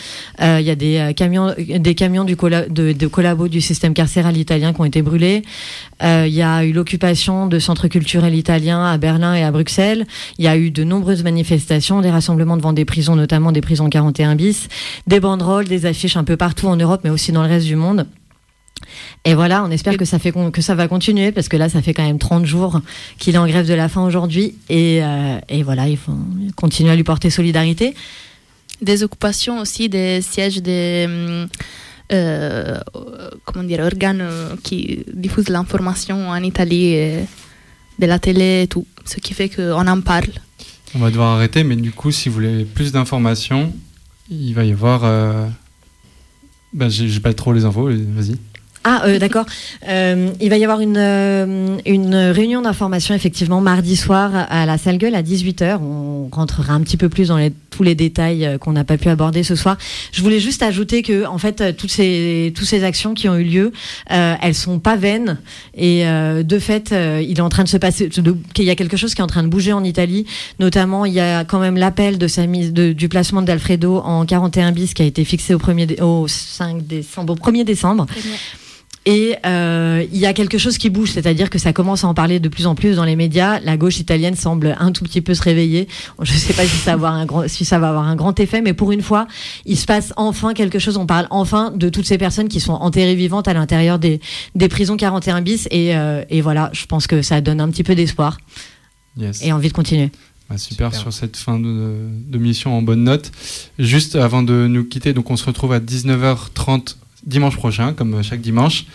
Euh, il y a des euh, camions, des camions du de, de collabo du système carcéral italien qui ont été brûlés. Il y a eu l'occupation de centres culturels italiens à Berlin et à Bruxelles. Il y a eu de nombreuses manifestations, des rassemblements devant des prisons, notamment des prisons 41 bis, des banderoles, des affiches un peu partout en Europe, mais aussi dans le reste du monde. Et voilà, on espère que ça, fait, que ça va continuer parce que là, ça fait quand même 30 jours qu'il est en grève de la faim aujourd'hui. Et, euh, et, voilà, il faut continuer à lui porter solidarité. Des occupations aussi des sièges des euh, comment dire, organes qui diffusent l'information en Italie, et de la télé et tout. Ce qui fait qu'on en parle. On va devoir arrêter, mais du coup, si vous voulez plus d'informations, il va y avoir. Euh... Ben, j'ai pas trop les infos, vas-y. Ah, euh, (laughs) d'accord. Euh, il va y avoir une, euh, une réunion d'information, effectivement, mardi soir à la salle gueule à 18h. On rentrera un petit peu plus dans les, tous les détails qu'on n'a pas pu aborder ce soir. Je voulais juste ajouter que, en fait, toutes ces, toutes ces actions qui ont eu lieu, elles sont pas vaines. Et de fait, il est en train de se passer, qu'il y a quelque chose qui est en train de bouger en Italie. Notamment, il y a quand même l'appel de sa mise, de, du placement d'Alfredo en 41 bis qui a été fixé au, 1er, au 5 décembre, au 1er décembre. Et euh, il y a quelque chose qui bouge, c'est-à-dire que ça commence à en parler de plus en plus dans les médias. La gauche italienne semble un tout petit peu se réveiller. Je ne sais pas si ça, va avoir un grand, si ça va avoir un grand effet, mais pour une fois, il se passe enfin quelque chose. On parle enfin de toutes ces personnes qui sont enterrées vivantes à l'intérieur des, des prisons 41 bis. Et, euh, et, voilà, je pense que ça donne un petit peu d'espoir et envie de continuer. Bah, super, sur cette fin de, de, mission en bonne note. Juste avant de nous quitter, donc on se retrouve à 19h30 dimanche prochain, comme chaque dimanche.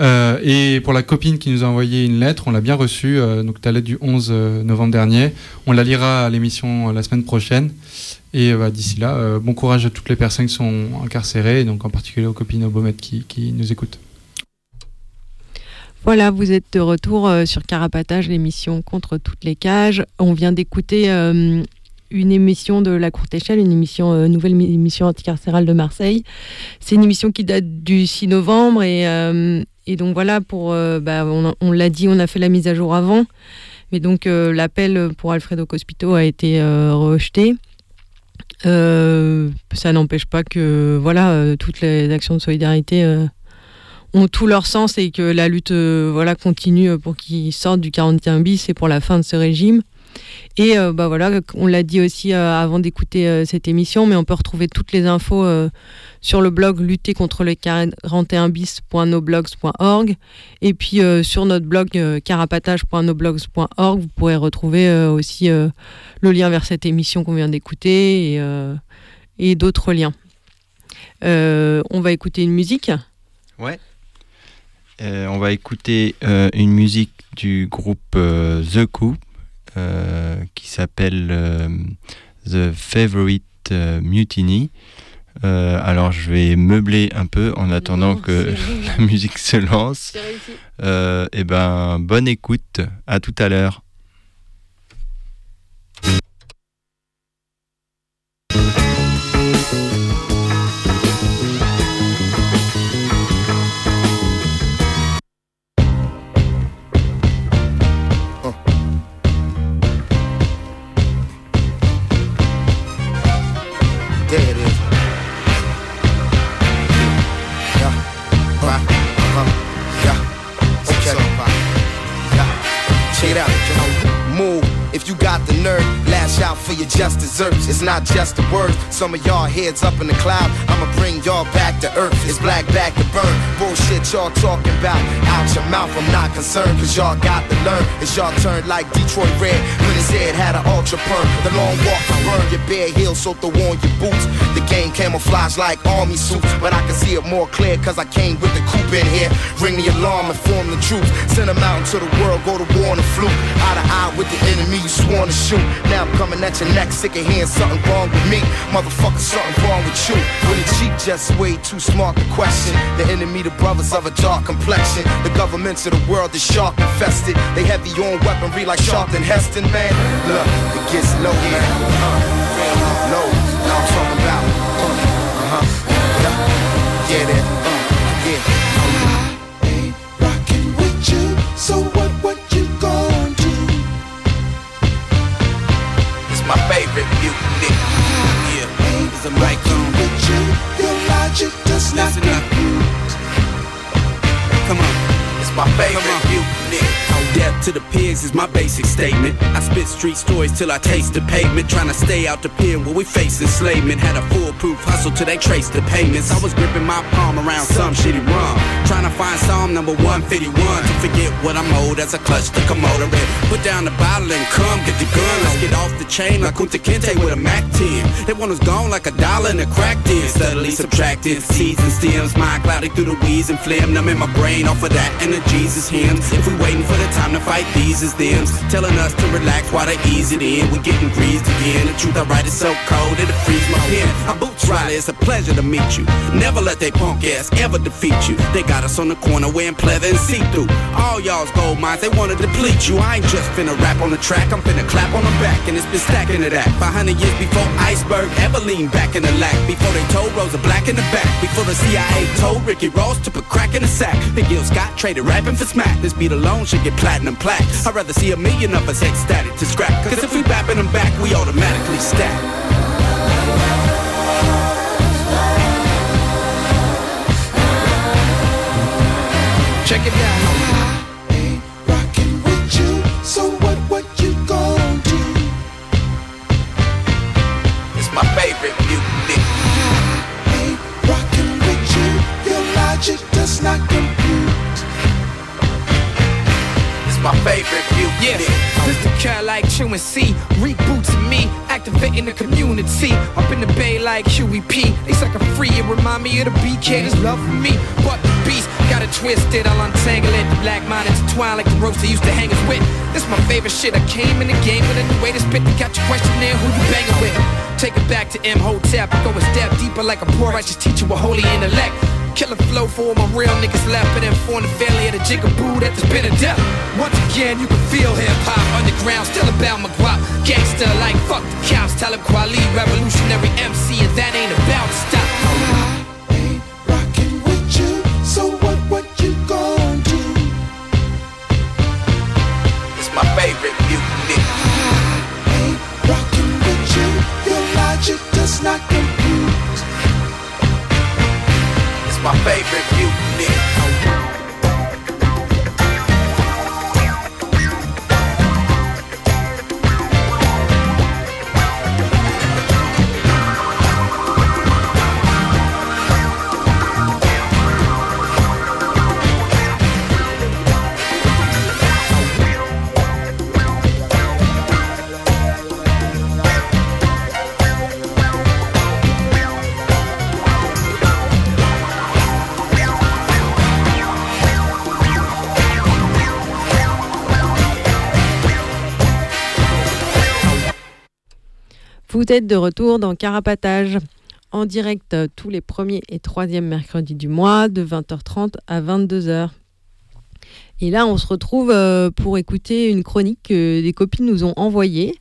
Euh, et pour la copine qui nous a envoyé une lettre, on l'a bien reçue, euh, donc ta lettre du 11 euh, novembre dernier. On la lira à l'émission la semaine prochaine. Et bah, d'ici là, bon courage à toutes les personnes qui sont incarcérées, donc en particulier aux copines au qui, qui nous écoutent. Voilà, vous êtes de retour sur Carapatage, l'émission contre toutes les cages. On vient d'écouter une émission de la courte échelle, une euh, nouvelle émission anticarcérale de Marseille. C'est une émission qui date du 6 novembre et, euh, et donc voilà pour euh, bah, on, l'a dit, on a fait la mise à jour avant, mais donc l'appel pour Alfredo Cospito a été rejeté. ça n'empêche pas que voilà toutes les actions de solidarité ont tout leur sens et que la lutte voilà continue pour qu'ils sortent du 41 bis et pour la fin de ce régime. Et euh, bah voilà, on l'a dit aussi euh, avant d'écouter euh, cette émission, mais on peut retrouver toutes les infos sur le blog lutter contre le 41bis.noblogs.org et puis sur notre blog carapatage.noblogs.org, vous pourrez retrouver aussi le lien vers cette émission qu'on vient d'écouter et, d'autres liens. on va écouter une musique. Ouais. on va écouter une musique du groupe The Coup qui s'appelle euh, The Favorite euh, Mutiny. alors je vais meubler un peu en attendant que (laughs) la musique se lance. et eh ben bonne écoute, à tout à l'heure. nerve for your just desserts. It's not just the words. Some of y'all heads up in the cloud. I'ma bring y'all back to earth. It's black back to burn. Bullshit y'all talking about. Out your mouth, I'm not concerned. Cause y'all got to learn. It's y'all turn like Detroit Red. When his head had an ultra perm. The long walk to burn your bare heels so throw on your boots. The game camouflage like army suits. But I can see it more clear cause I came with the coupe in here. Ring the alarm and form the troops. Send them out into the world, go to war on the fluke. Eye to eye with the enemy you sworn to shoot. Now I'm coming at your neck, sick of hearing something wrong with me. Motherfucker, something wrong with you. When the cheek just way too smart to question. The enemy, the brothers of a dark complexion. The governments of the world is shark infested. They heavy on weaponry like Charlton Heston, man. Look, it gets low, man. Uh, low. Now I'm talking about. Uh, uh-huh. Yeah, that. Uh, yeah. So what, what my favorite mutiny. Yeah, it's a mic on. With you, your logic does not compute. Come on, it's my favorite mutiny. Death to the pigs is my basic statement. I spit street stories till I taste the pavement. Trying to stay out the pen where we face enslavement. Had a foolproof hustle till they traced the payments. I was gripping my palm around some shitty rum. Trying to find Psalm number 151 to forget what I'm owed as I clutch the red. Put down the bottle and come get the gun. Let's get off the chain like Kunta Kinte with a Mac 10. That one was gone like a dollar in a crack den. Steadily subtracting seeds and stems. Mind clouded through the weeds and phlegm. Numbing my brain off of that and the Jesus hymns. If we waiting for the time to fight these as them. Telling us to relax while they ease it in. We getting greased again. The truth I write is so cold it'll freeze my pen. My boots Riley, it's a pleasure to meet you. Never let they punk ass ever defeat you. They got us on the corner wearing pleather and see-through. All y'all's gold mines, they wanna deplete you. I ain't just finna rap on the track I'm finna clap on the back and it's been stacking to that 500 years before Iceberg ever leaned back in the lack. Before they told Rosa Black in the back. Before the CIA told Ricky Ross to put crack in the sack. Big Gil Scott traded rapping for smack. This beat alone should get platinum plaques. I'd rather see a million of us ecstatic to scrap. Cause if we bapping them back, we automatically stack. Check it out. Rockin' with you. So what, what you gon' do? It's my favorite mutiny. Rockin' with you. Your logic does not compute. My favorite mutiny. Yeah, this the cat like C, rebooting me, activating the community. Up in the bay like QEP, they suck a free, it remind me of the BK, this love for me. But the beast got it twisted, I'll untangle it. The black mind intertwine like the ropes they used to hang us with. This my favorite shit, I came in the game with a new way to spit. Got your question there, who you banging with? Take it back to M Hotep, go a step deeper like a poor righteous teacher with holy intellect. Killer flow for all my real niggas left, but inform the family of the jigaboo that there's been a death. Once again, you can feel hip hop underground, still about my guap. Gangster like fuck the cops, Talib Kweli, revolutionary MC, and that ain't about to stop. Rockin' with you. So what, what you gon' do? It's my favorite mutiny. My favorite mutiny. Êtes de retour dans Carapatage, en direct euh, tous les premiers et troisièmes mercredis du mois, de 20h30 à 22h. Et là, on se retrouve euh, pour écouter une chronique que des copines nous ont envoyée,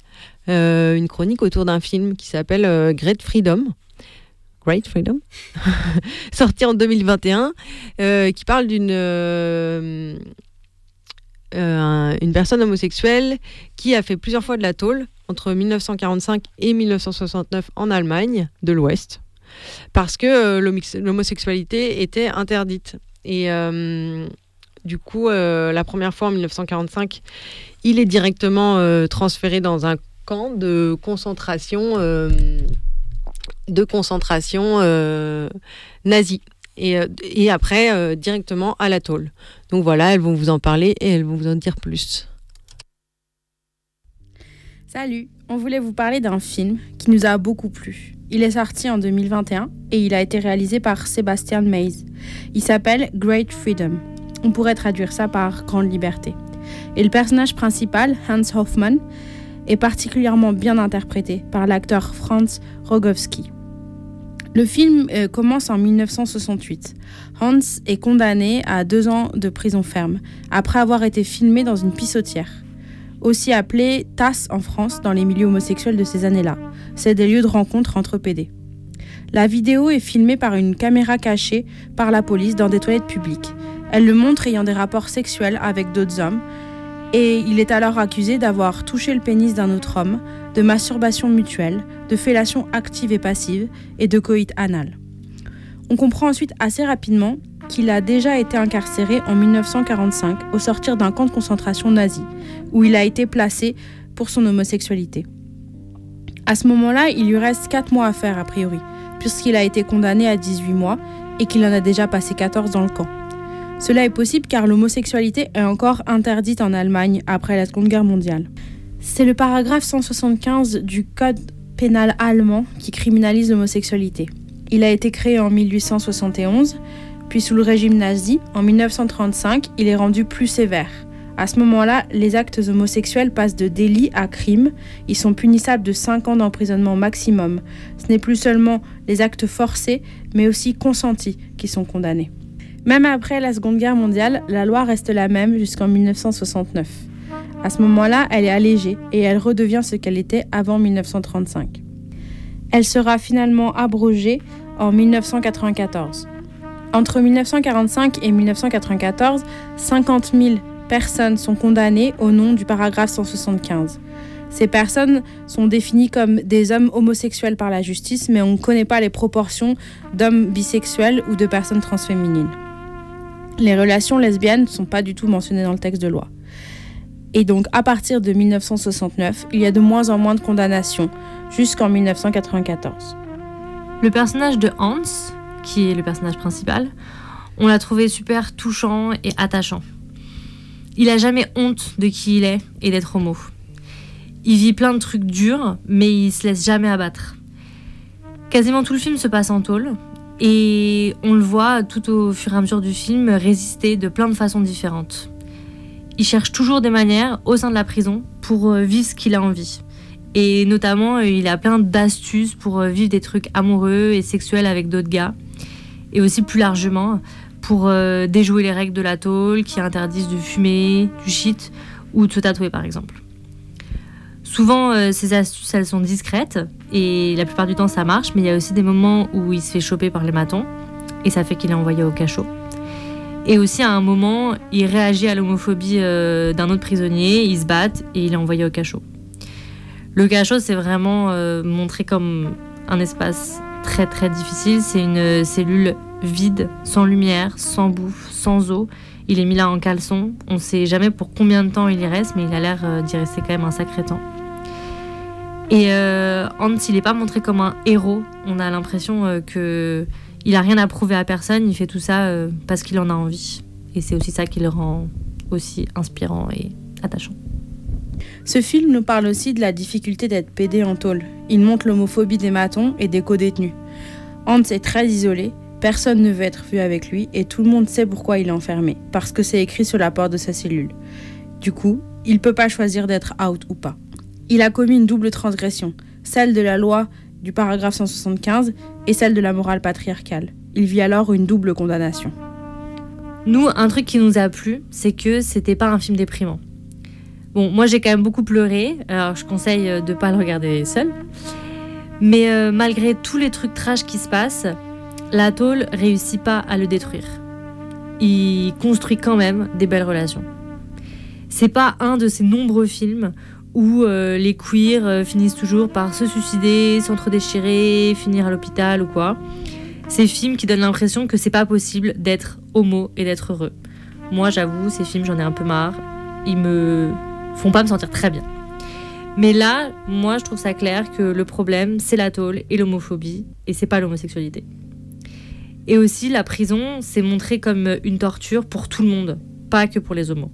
euh, une chronique autour d'un film qui s'appelle Great Freedom. Great Freedom, (laughs) sorti en 2021, euh, qui parle d'une euh, une personne homosexuelle qui a fait plusieurs fois de la tôle entre 1945 et 1969 en Allemagne de l'Ouest, parce que euh, l'homosexualité était interdite. Et euh, du coup, la première fois en 1945, il est directement transféré dans un camps de concentration, de concentration nazie. Et, et, après, directement à la tôle. Donc voilà, elles vont vous en parler et elles vont vous en dire plus. Salut, on voulait vous parler d'un film qui nous a beaucoup plu. Il est sorti en 2021 et il a été réalisé par Sebastian Mays. Il s'appelle Great Freedom. On pourrait traduire ça par Grande Liberté. Et le personnage principal, Hans Hoffmann, est particulièrement bien interprété par l'acteur Franz Rogowski. Le film euh, commence en 1968. Hans est condamné à deux ans de prison ferme après avoir été filmé dans une pissotière aussi appelé TAS en France dans les milieux homosexuels de ces années-là. C'est des lieux de rencontre entre PD. La vidéo est filmée par une caméra cachée par la police dans des toilettes publiques. Elle le montre ayant des rapports sexuels avec d'autres hommes et il est alors accusé d'avoir touché le pénis d'un autre homme, de masturbation mutuelle, de fellation active et passive et de coït anal. On comprend ensuite assez rapidement qu'il a déjà été incarcéré en 1945 au sortir d'un camp de concentration nazi, où il a été placé pour son homosexualité. À ce moment-là, il lui reste 4 mois à faire a priori, puisqu'il a été condamné à 18 mois et qu'il en a déjà passé 14 dans le camp. Cela est possible car l'homosexualité est encore interdite en Allemagne après la Seconde Guerre mondiale. C'est le paragraphe 175 du Code pénal allemand qui criminalise l'homosexualité. Il a été créé en 1871 puis sous le régime nazi, en 1935, il est rendu plus sévère. À ce moment-là, les actes homosexuels passent de délit à crime. Ils sont punissables de 5 ans d'emprisonnement maximum. Ce n'est plus seulement les actes forcés, mais aussi consentis qui sont condamnés. Même après la Seconde Guerre mondiale, la loi reste la même jusqu'en 1969. À ce moment-là, elle est allégée et elle redevient ce qu'elle était avant 1935. Elle sera finalement abrogée en 1994. Entre 1945 et 1994, 50 000 personnes sont condamnées au nom du paragraphe 175. Ces personnes sont définies comme des hommes homosexuels par la justice, mais on ne connaît pas les proportions d'hommes bisexuels ou de personnes transféminines. Les relations lesbiennes ne sont pas du tout mentionnées dans le texte de loi. Et donc, à partir de 1969, il y a de moins en moins de condamnations, jusqu'en 1994. Le personnage de Hans, qui est le personnage principal, on l'a trouvé super touchant et attachant. Il a jamais honte de qui il est et d'être homo. Il vit plein de trucs durs, mais il se laisse jamais abattre. Quasiment tout le film se passe en tôle, et on le voit tout au fur et à mesure du film résister de plein de façons différentes. Il cherche toujours des manières au sein de la prison pour euh, vivre ce qu'il a envie. Et notamment, il a plein d'astuces pour euh, vivre des trucs amoureux et sexuels avec d'autres gars et aussi plus largement pour euh, déjouer les règles de la tôle qui interdisent de fumer, du shit ou de se tatouer par exemple. Souvent, euh, ces astuces, elles sont discrètes et la plupart du temps, ça marche, mais il y a aussi des moments où il se fait choper par les matons et ça fait qu'il est envoyé au cachot. Et aussi, à un moment, il réagit à l'homophobie euh, d'un autre prisonnier, il se bat et il est envoyé au cachot. Le cachot, c'est vraiment montré comme un espace très très difficile. C'est une cellule vide, sans lumière, sans bouffe, sans eau. Il est mis là en caleçon. On ne sait jamais pour combien de temps il y reste, mais il a l'air euh, d'y rester quand même un sacré temps. Et euh, Hans, il n'est pas montré comme un héros. On a l'impression euh, que il a rien à prouver à personne. Il fait tout ça parce qu'il en a envie. Et c'est aussi ça qui le rend aussi inspirant et attachant. Ce film nous parle aussi de la difficulté d'être pédé en tôle. Il montre l'homophobie des matons et des co-détenus. Hans est très isolé, personne ne veut être vu avec lui et tout le monde sait pourquoi il est enfermé, parce que c'est écrit sur la porte de sa cellule. Du coup, il ne peut pas choisir d'être out ou pas. Il a commis une double transgression, celle de la loi du paragraphe 175 et celle de la morale patriarcale. Il vit alors une double condamnation. Nous, un truc qui nous a plu, c'est que c'était pas un film déprimant. Bon, moi j'ai quand même beaucoup pleuré, alors je conseille de pas le regarder seul. Mais euh, malgré tous les trucs trash qui se passent, la tôle réussit pas à le détruire. Il construit quand même des belles relations. C'est pas un de ces nombreux films où euh, les queers finissent toujours par se suicider, s'entre-déchirer, finir à l'hôpital ou quoi. Ces films qui donnent l'impression que c'est pas possible d'être homo et d'être heureux. Moi, j'avoue, ces films, j'en ai un peu marre. Ils me font pas me sentir très bien. Mais là, moi, je trouve ça clair que le problème, c'est la tôle et l'homophobie, et c'est pas l'homosexualité. Et aussi, la prison, c'est montré comme une torture pour tout le monde, pas que pour les homos.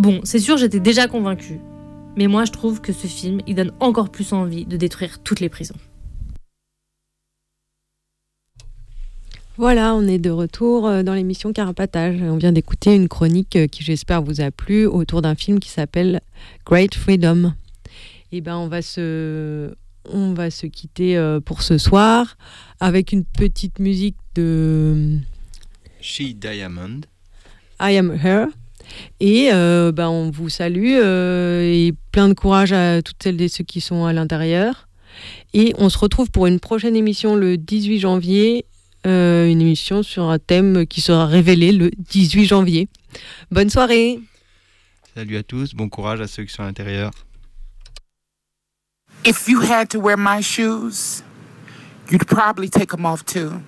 Bon, c'est sûr, j'étais déjà convaincue. Mais moi, je trouve que ce film, il donne encore plus envie de détruire toutes les prisons. Voilà, on est de retour euh, dans l'émission Carapatage. On vient d'écouter une chronique euh, qui, j'espère, vous a plu autour d'un film qui s'appelle Great Freedom. Et ben, on va se, on va se quitter euh, pour ce soir avec une petite musique de She Diamond. I Am Her. Et euh, ben, on vous salue euh, et plein de courage à toutes celles et ceux qui sont à l'intérieur. Et on se retrouve pour une prochaine émission le 18 janvier, euh, une émission sur un thème qui sera révélé le 18 janvier. Bonne soirée. Salut à tous, bon courage à ceux qui sont à l'intérieur. If you had to wear my shoes, you'd probably take them off too.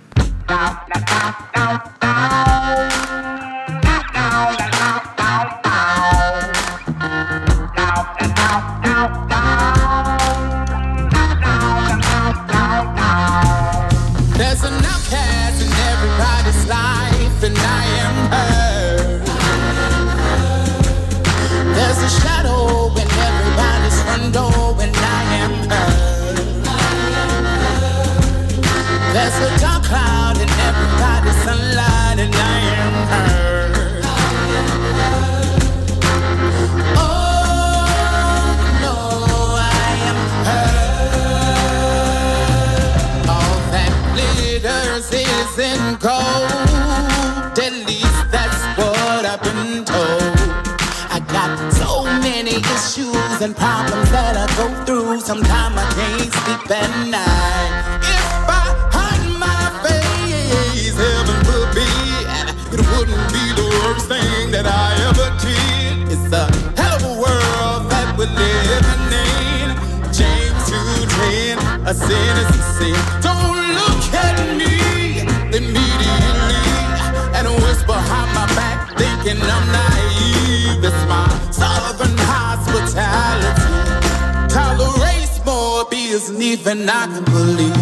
And problems that I go through. Sometimes I can't sleep at night. If I hide my face, heaven forbid, it wouldn't be the worst thing that I ever did. It's a hell of a world that we're living in. James 2:10, a sin is a sin. Don't look at me immediately and whisper behind my back, thinking I'm naive. It's my southern hospitality. Tolerates more business even I can believe.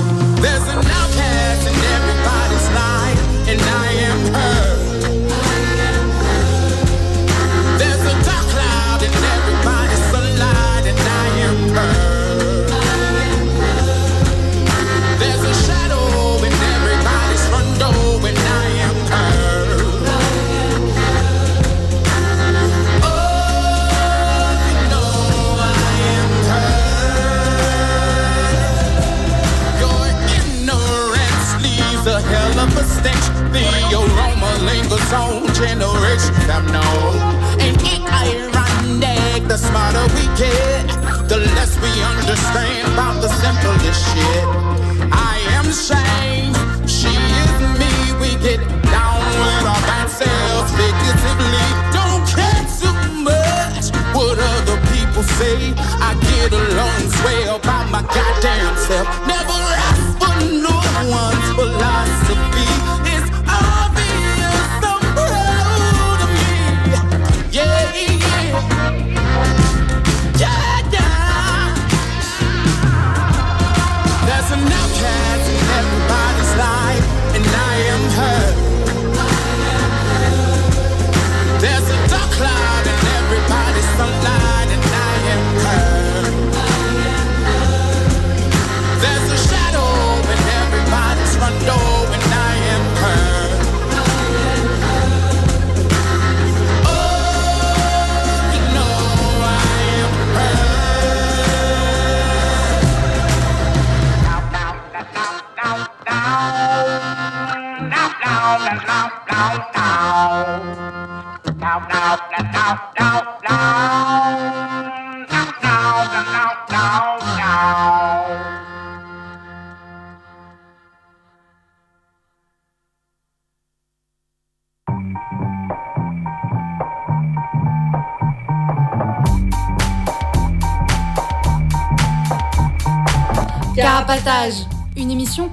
There's an outcast in everybody's Aroma lingers on generations have known. And it ironic, the smarter we get, the less we understand about the simplest shit. I am Shane, she is me. We get down with our bad selves figuratively. Don't care too much what other people say. I get along swell by my goddamn self. Never ask for no one's philosophy.